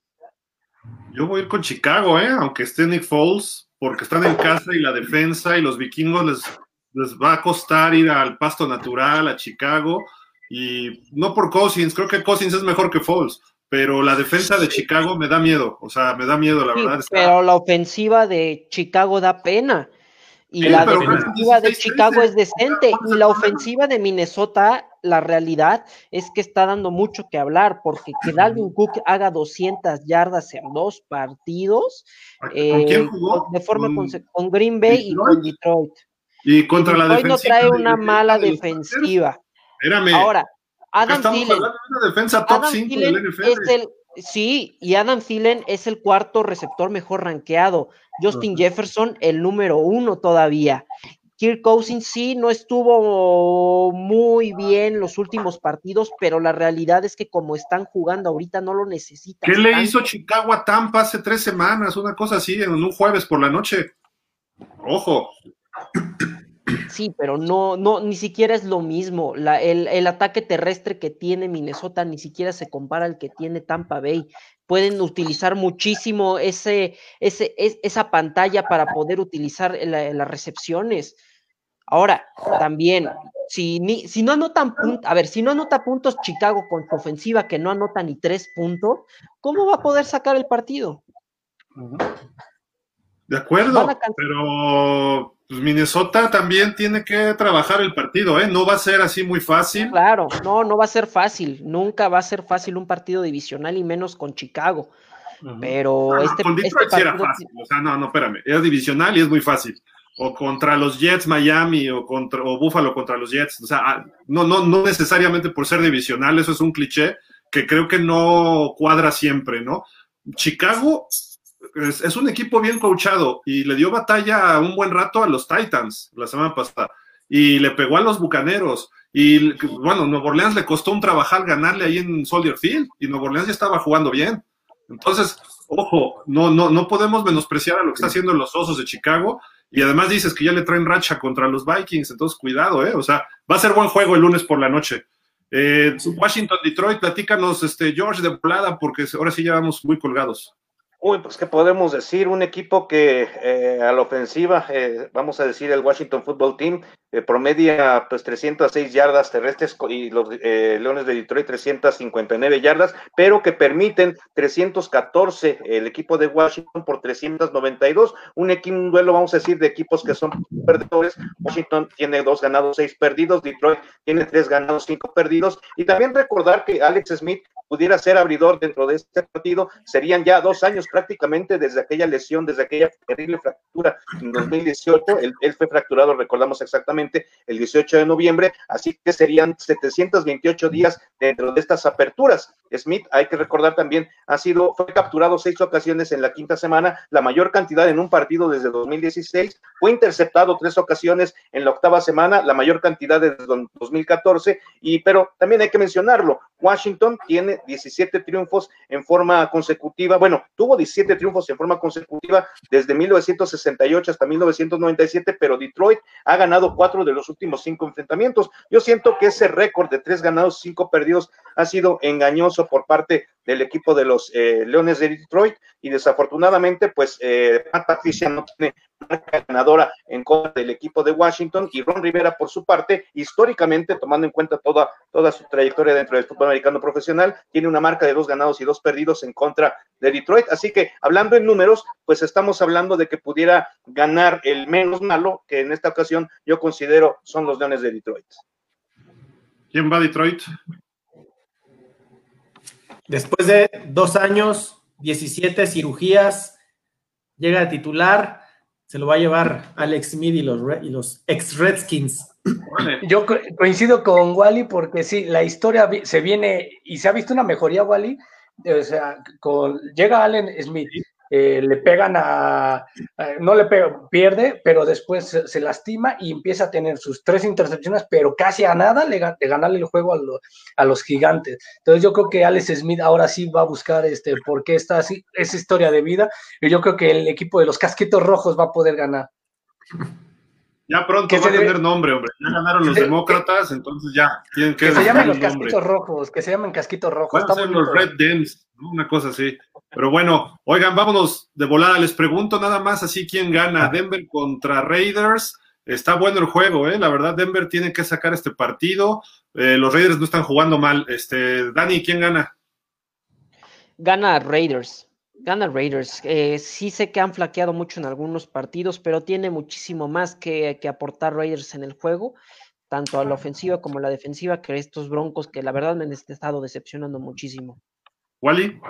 Yo voy a ir con Chicago, ¿eh? aunque esté Nick Foles, porque están en casa y la defensa y los vikingos les, les va a costar ir al pasto natural, a Chicago Y no por Cousins, creo que Cousins es mejor que Foles, pero la defensa de Chicago me da miedo, o sea, me da miedo, la verdad. Pero la ofensiva de Chicago da pena. Y la defensiva de Chicago es decente. Y la ofensiva de Minnesota, la realidad es que está dando mucho que hablar, porque que Dalvin Cook haga 200 yardas en dos partidos, ¿Con quién eh, jugó? de forma con, Green Bay y con Detroit. Y contra la defensiva. no trae una mala defensiva. Ahora, Adam Thielen. defensa top 5 del NFL. Sí, y Adam Thielen es el cuarto receptor mejor rankeado. Justin Jefferson, el número uno todavía. Kirk Cousins sí no estuvo muy bien los últimos partidos, pero la realidad es que como están jugando ahorita no lo necesitan. ¿Qué le hizo Chicago a Tampa hace tres semanas? Una cosa así, en un jueves por la noche. Ojo. Sí, pero no, no, ni siquiera es lo mismo. el, ataque terrestre que tiene Minnesota ni siquiera se compara al que tiene Tampa Bay. Pueden utilizar muchísimo ese, ese, esa pantalla para poder utilizar las recepciones. Ahora, también, si, no anotan puntos, a ver, si no anota puntos Chicago con su ofensiva que no anota ni tres puntos, ¿cómo va a poder sacar el partido? De acuerdo, pero pues Minnesota también tiene que trabajar el partido, ¿eh? No va a ser así muy fácil. Claro, no, no va a ser fácil. Nunca va a ser fácil un partido divisional y menos con Chicago. Pero este, con Detroit este era fácil. O sea, no, no, espérame. Es divisional y es muy fácil. O contra los Jets Miami o contra o Buffalo contra los Jets. O sea, ah, no, no, no necesariamente por ser divisional, eso es un cliché que creo que no cuadra siempre, ¿no? Chicago es, un equipo bien coachado y le dio batalla un buen rato a los Titans la semana pasada y le pegó a los Bucaneros. Y bueno, Nuevo Orleans le costó un trabajar ganarle ahí en Soldier Field y Nuevo Orleans ya estaba jugando bien. Entonces, ojo, no, no, no podemos menospreciar a lo que está haciendo los Osos de Chicago. Y además dices que ya le traen racha contra los Vikings, entonces cuidado, ¿eh? O sea, va a ser buen juego el lunes por la noche. Eh, Washington, Detroit, platícanos, este, George de Plada, porque ahora sí ya vamos muy colgados. Uy, pues qué podemos decir, un equipo que eh, a la ofensiva, eh, vamos a decir el Washington Football Team, eh, promedia pues 306 yardas terrestres y los eh, Leones de Detroit 359 yardas, pero que permiten 314 el equipo de Washington por 392, un, equipo, un duelo vamos a decir de equipos que son perdedores, Washington tiene dos ganados, seis perdidos, Detroit tiene tres ganados, cinco perdidos, y también recordar que Alex Smith pudiera ser abridor dentro de este partido, serían ya dos años prácticamente desde aquella lesión, desde aquella terrible fractura en 2018, él fue fracturado, recordamos exactamente, el 18 de noviembre, así que serían 728 días dentro de estas aperturas. Smith, hay que recordar también, ha sido, fue capturado seis ocasiones en la quinta semana, la mayor cantidad en un partido desde 2016, fue interceptado tres ocasiones en la octava semana, la mayor cantidad desde 2014, y pero también hay que mencionarlo, Washington tiene 17 triunfos en forma consecutiva, bueno, tuvo 17 triunfos en forma consecutiva desde 1968 hasta 1997, pero Detroit ha ganado cuatro de los últimos cinco enfrentamientos. Yo siento que ese récord de tres ganados, cinco perdidos ha sido engañoso por parte del equipo de los eh, Leones de Detroit y desafortunadamente pues eh, Patricia no tiene marca ganadora en contra del equipo de Washington y Ron Rivera por su parte históricamente tomando en cuenta toda, toda su trayectoria dentro del fútbol americano profesional tiene una marca de dos ganados y dos perdidos en contra de Detroit así que hablando en números pues estamos hablando de que pudiera ganar el menos malo que en esta ocasión yo considero son los Leones de Detroit. ¿Quién va a Detroit? Después de dos años, 17 cirugías, llega a titular, se lo va a llevar Alex Smith y los, y los ex Redskins. Yo coincido con Wally porque sí, la historia se viene y se ha visto una mejoría, Wally. O sea, con, llega Allen Smith, eh, le pegan a, no le pega, pierde, pero después se, lastima y empieza a tener sus tres intercepciones, pero casi a nada le, ganarle el juego a, los gigantes. Entonces yo creo que Alex Smith ahora sí va a buscar este, por qué está así, esa historia de vida, y yo creo que el equipo de los casquitos rojos va a poder ganar. <laughs> Ya pronto va a tener nombre, hombre. Ya ganaron los demócratas, entonces ya tienen que. Que se llamen los casquitos rojos, que se llamen casquitos rojos. Van a ser los Red Dems, una cosa así. Pero bueno, oigan, vámonos de volada. Les pregunto nada más así quién gana. Denver contra Raiders. Está bueno el juego, ¿eh? La verdad, Denver tiene que sacar este partido. Eh, los Raiders no están jugando mal. Este, Dani, ¿quién gana? Gana Raiders. Gana Raiders. Eh, sí sé que han flaqueado mucho en algunos partidos, pero tiene muchísimo más que, que, aportar Raiders en el juego, tanto a la ofensiva como a la defensiva, que estos Broncos que la verdad me han estado decepcionando muchísimo. Wally.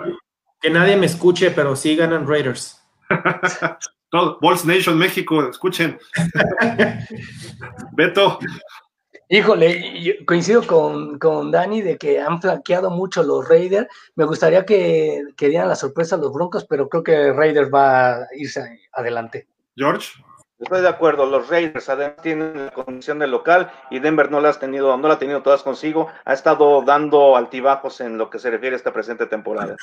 Que nadie me escuche, pero sí ganan Raiders. <laughs> Todo, Balls Nation México, escuchen. <laughs> Beto. Híjole, coincido con, con, Dani de que han flanqueado mucho los Raiders. Me gustaría que, que dieran la sorpresa a los Broncos, pero creo que Raiders va a irse adelante. George. Estoy de acuerdo, los Raiders además tienen la condición de local y Denver no la, has tenido, no la ha tenido todas consigo, ha estado dando altibajos en lo que se refiere a esta presente temporada.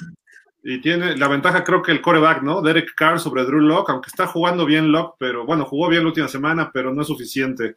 Y tiene la ventaja, creo que el coreback, ¿no? Derek Carr sobre Drew Locke, aunque está jugando bien Locke, pero bueno, jugó bien la última semana, pero no es suficiente.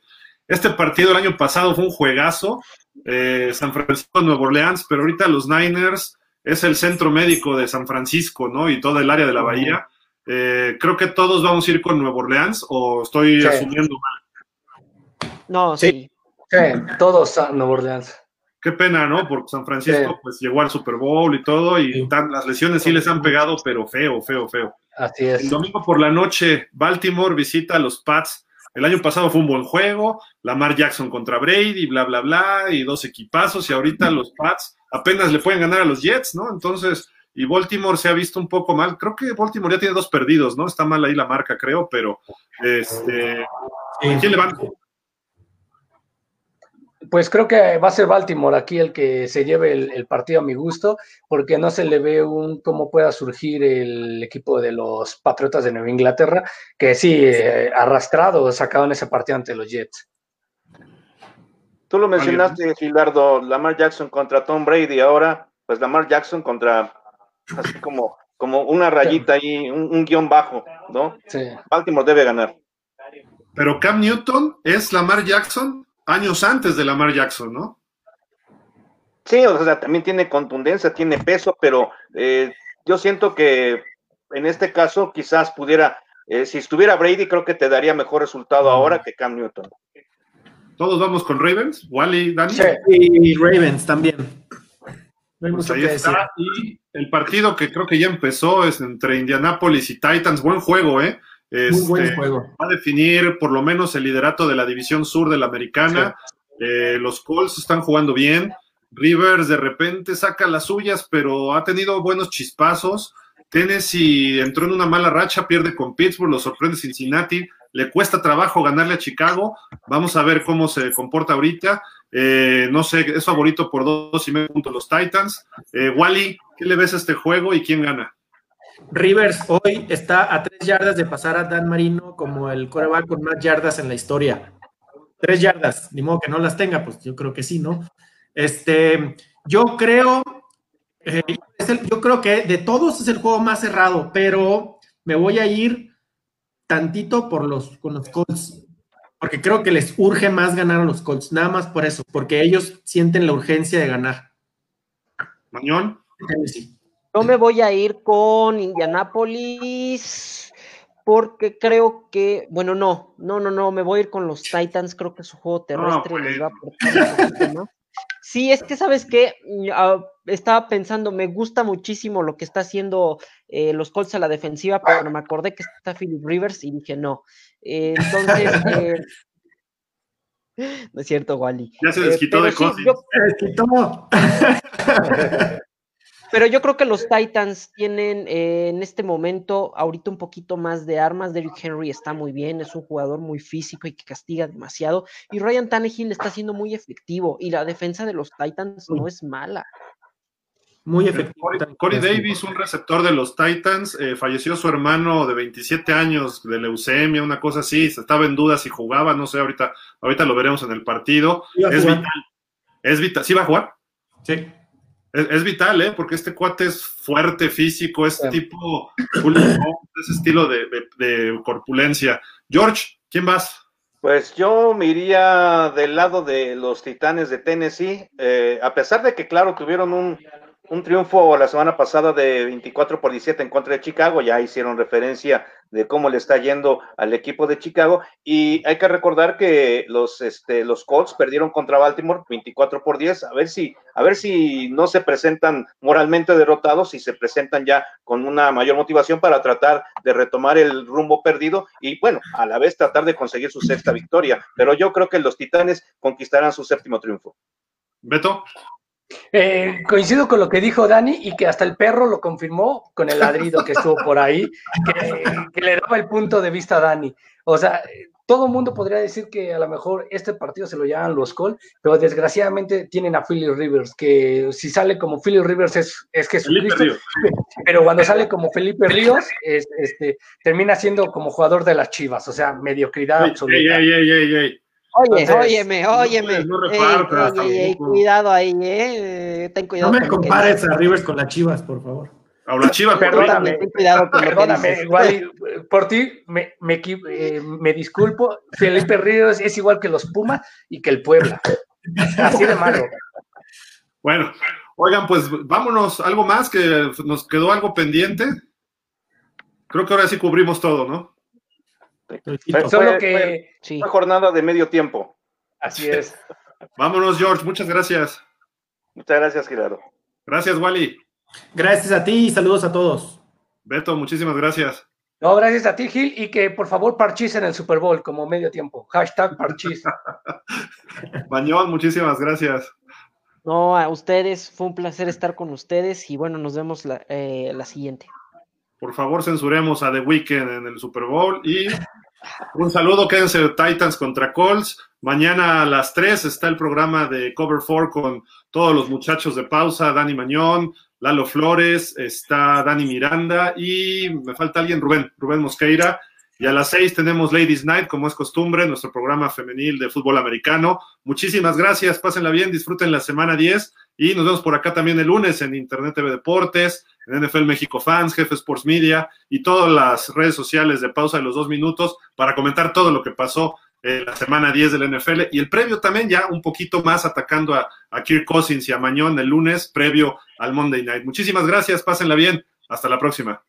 Este partido el año pasado fue un juegazo, eh, San Francisco, Nueva Orleans, pero ahorita los Niners es el centro médico de San Francisco, ¿no? Y todo el área de la bahía. Eh, creo que todos vamos a ir con Nueva Orleans, o estoy asumiendo mal. No, sí. Sí, todos a Nueva Orleans. Qué pena, ¿no? Porque San Francisco pues llegó al Super Bowl y todo, y las lesiones sí les han pegado, pero feo, feo, feo. Así es. El domingo por la noche, Baltimore visita a los Pats. El año pasado fue un buen juego, Lamar Jackson contra Brady, bla, bla, bla, y dos equipazos, y ahorita los Pats apenas le pueden ganar a los Jets, ¿no? Entonces, y Baltimore se ha visto un poco mal. Creo que Baltimore ya tiene dos perdidos, ¿no? Está mal ahí la marca, creo, pero este, ¿quién le van? Pues creo que va a ser Baltimore aquí el que se lleve el, partido a mi gusto, porque no se le ve un cómo pueda surgir el equipo de los Patriotas de Nueva Inglaterra, que sí, eh, arrastrado, sacado en ese partido ante los Jets. Tú lo mencionaste, Gilardo, Lamar Jackson contra Tom Brady, ahora, pues Lamar Jackson contra, así como, como una rayita ahí, un, guion bajo, ¿no? Sí. Baltimore debe ganar. Pero Cam Newton es Lamar Jackson años antes de Lamar Jackson, ¿no? Sí, o sea, también tiene contundencia, tiene peso, pero eh, yo siento que en este caso quizás pudiera, eh, si estuviera Brady, creo que te daría mejor resultado ahora que Cam Newton. Todos vamos con Ravens, Wally, Dani. Sí, y Ravens también. Pues ahí está. Y el partido que creo que ya empezó es entre Indianapolis y Titans. Buen juego, ¿eh? Este, Va a definir por lo menos el liderato de la división sur de la americana. Eh, los Colts están jugando bien. Rivers de repente saca las suyas, pero ha tenido buenos chispazos. Tennessee entró en una mala racha, pierde con Pittsburgh, lo sorprende Cincinnati. Le cuesta trabajo ganarle a Chicago. Vamos a ver cómo se comporta ahorita. Eh, no sé, es favorito por dos y medio puntos los Titans. Eh, Wally, ¿qué le ves a este juego y quién gana? Rivers hoy está a tres yardas de pasar a Dan Marino como el coreback con más yardas en la historia. Tres yardas, ni modo que no las tenga, pues yo creo que sí, ¿no? Este, yo creo, eh, yo creo que de todos es el juego más cerrado, pero me voy a ir tantito por los, con los Colts, porque creo que les urge más ganar a los Colts, nada más por eso, porque ellos sienten la urgencia de ganar. Mañón. Sí. Yo me voy a ir con Indianapolis porque creo que, bueno, no, no, no, no, me voy a ir con los Titans, creo que su juego terrestre les va a ¿no? Sí, es que sabes que ah, estaba pensando, me gusta muchísimo lo que está haciendo eh, los Colts a la defensiva, pero me acordé que está Philip Rivers y dije no. Eh, entonces, <laughs> eh, no es cierto, Wally. Ya se desquitó de cosas. Se desquitó. <laughs> Pero yo creo que los Titans tienen eh, en este momento ahorita un poquito más de armas. Derrick Henry está muy bien, es un jugador muy físico y que castiga demasiado. Y Ryan Tannehill está siendo muy efectivo. Y la defensa de los Titans no es mala. Muy efectivo. Corey, Davis, un receptor de los Titans, eh, falleció su hermano de 27 años de leucemia, una cosa así. Estaba en duda si jugaba, no sé, ahorita, ahorita lo veremos en el partido. Es vital. Es vital. ¿Sí va a jugar? Sí. Es, vital, ¿eh? Porque este cuate es fuerte, físico, es tipo ese estilo de, corpulencia. George, ¿quién vas? Pues yo me iría del lado de los Titanes de Tennessee, eh, a pesar de que, claro, tuvieron un, un, triunfo la semana pasada de 24 por 17 en contra de Chicago, ya hicieron referencia de cómo le está yendo al equipo de Chicago. Y hay que recordar que los, este, los Colts perdieron contra Baltimore 24 por 10. A ver si, a ver si no se presentan moralmente derrotados y se presentan ya con una mayor motivación para tratar de retomar el rumbo perdido y bueno, a la vez tratar de conseguir su sexta victoria. Pero yo creo que los Titanes conquistarán su séptimo triunfo. Beto. Eh, coincido con lo que dijo Dani y que hasta el perro lo confirmó con el ladrido que estuvo por ahí, que, le daba el punto de vista a Dani. O sea, todo el mundo podría decir que a lo mejor este partido se lo llaman los Col, pero desgraciadamente tienen a Philly Rivers, que si sale como Philly Rivers es, es es pero cuando sale como Felipe Ríos, este, termina siendo como jugador de las Chivas, o sea, mediocridad absoluta. Oye, óyeme, óyeme. No cuidado ahí, eh. Ten cuidado. No me compares a Rivers con las Chivas, por favor. A las Chivas, perdóname. Ten cuidado con perdóname, igual, por ti me, me, eh, me, disculpo. Felipe Ríos es igual que los Pumas y que el Puebla. Así de malo. Bueno, oigan, pues vámonos. ¿Algo más que nos quedó algo pendiente? Creo que ahora sí cubrimos todo, ¿no? Solo que una jornada de medio tiempo. Así es. <laughs> Vámonos, George. Muchas gracias. Muchas gracias, Gerardo. Gracias, Wally. Gracias a ti y saludos a todos. Beto, muchísimas gracias. No, gracias a ti, Gil, y que por favor parchís en el Super Bowl como medio tiempo. Hashtag parchís. <laughs> Bañón, muchísimas gracias. No, a ustedes, fue un placer estar con ustedes y bueno, nos vemos la, eh, la siguiente. Por favor, censuremos a The Weeknd en el Super Bowl y un saludo, quédense Titans contra Colts. Mañana a las 3 está el programa de Cover 4 con todos los muchachos de pausa, Dani Mañón, Lalo Flores, está Dani Miranda y me falta alguien, Rubén, Rubén Mosqueira. Y a las 6 tenemos Ladies Night, como es costumbre, nuestro programa femenil de fútbol americano. Muchísimas gracias, pásenla bien, disfruten la semana 10 y nos vemos por acá también el lunes en Internet TV Deportes, en NFL México Fans, Jefe Sports Media y todas las redes sociales de pausa de los dos minutos para comentar todo lo que pasó en la semana 10 del NFL y el previo también ya un poquito más atacando a, a Kirk Cousins y a Mañón el lunes previo al Monday Night. Muchísimas gracias, pásenla bien, hasta la próxima.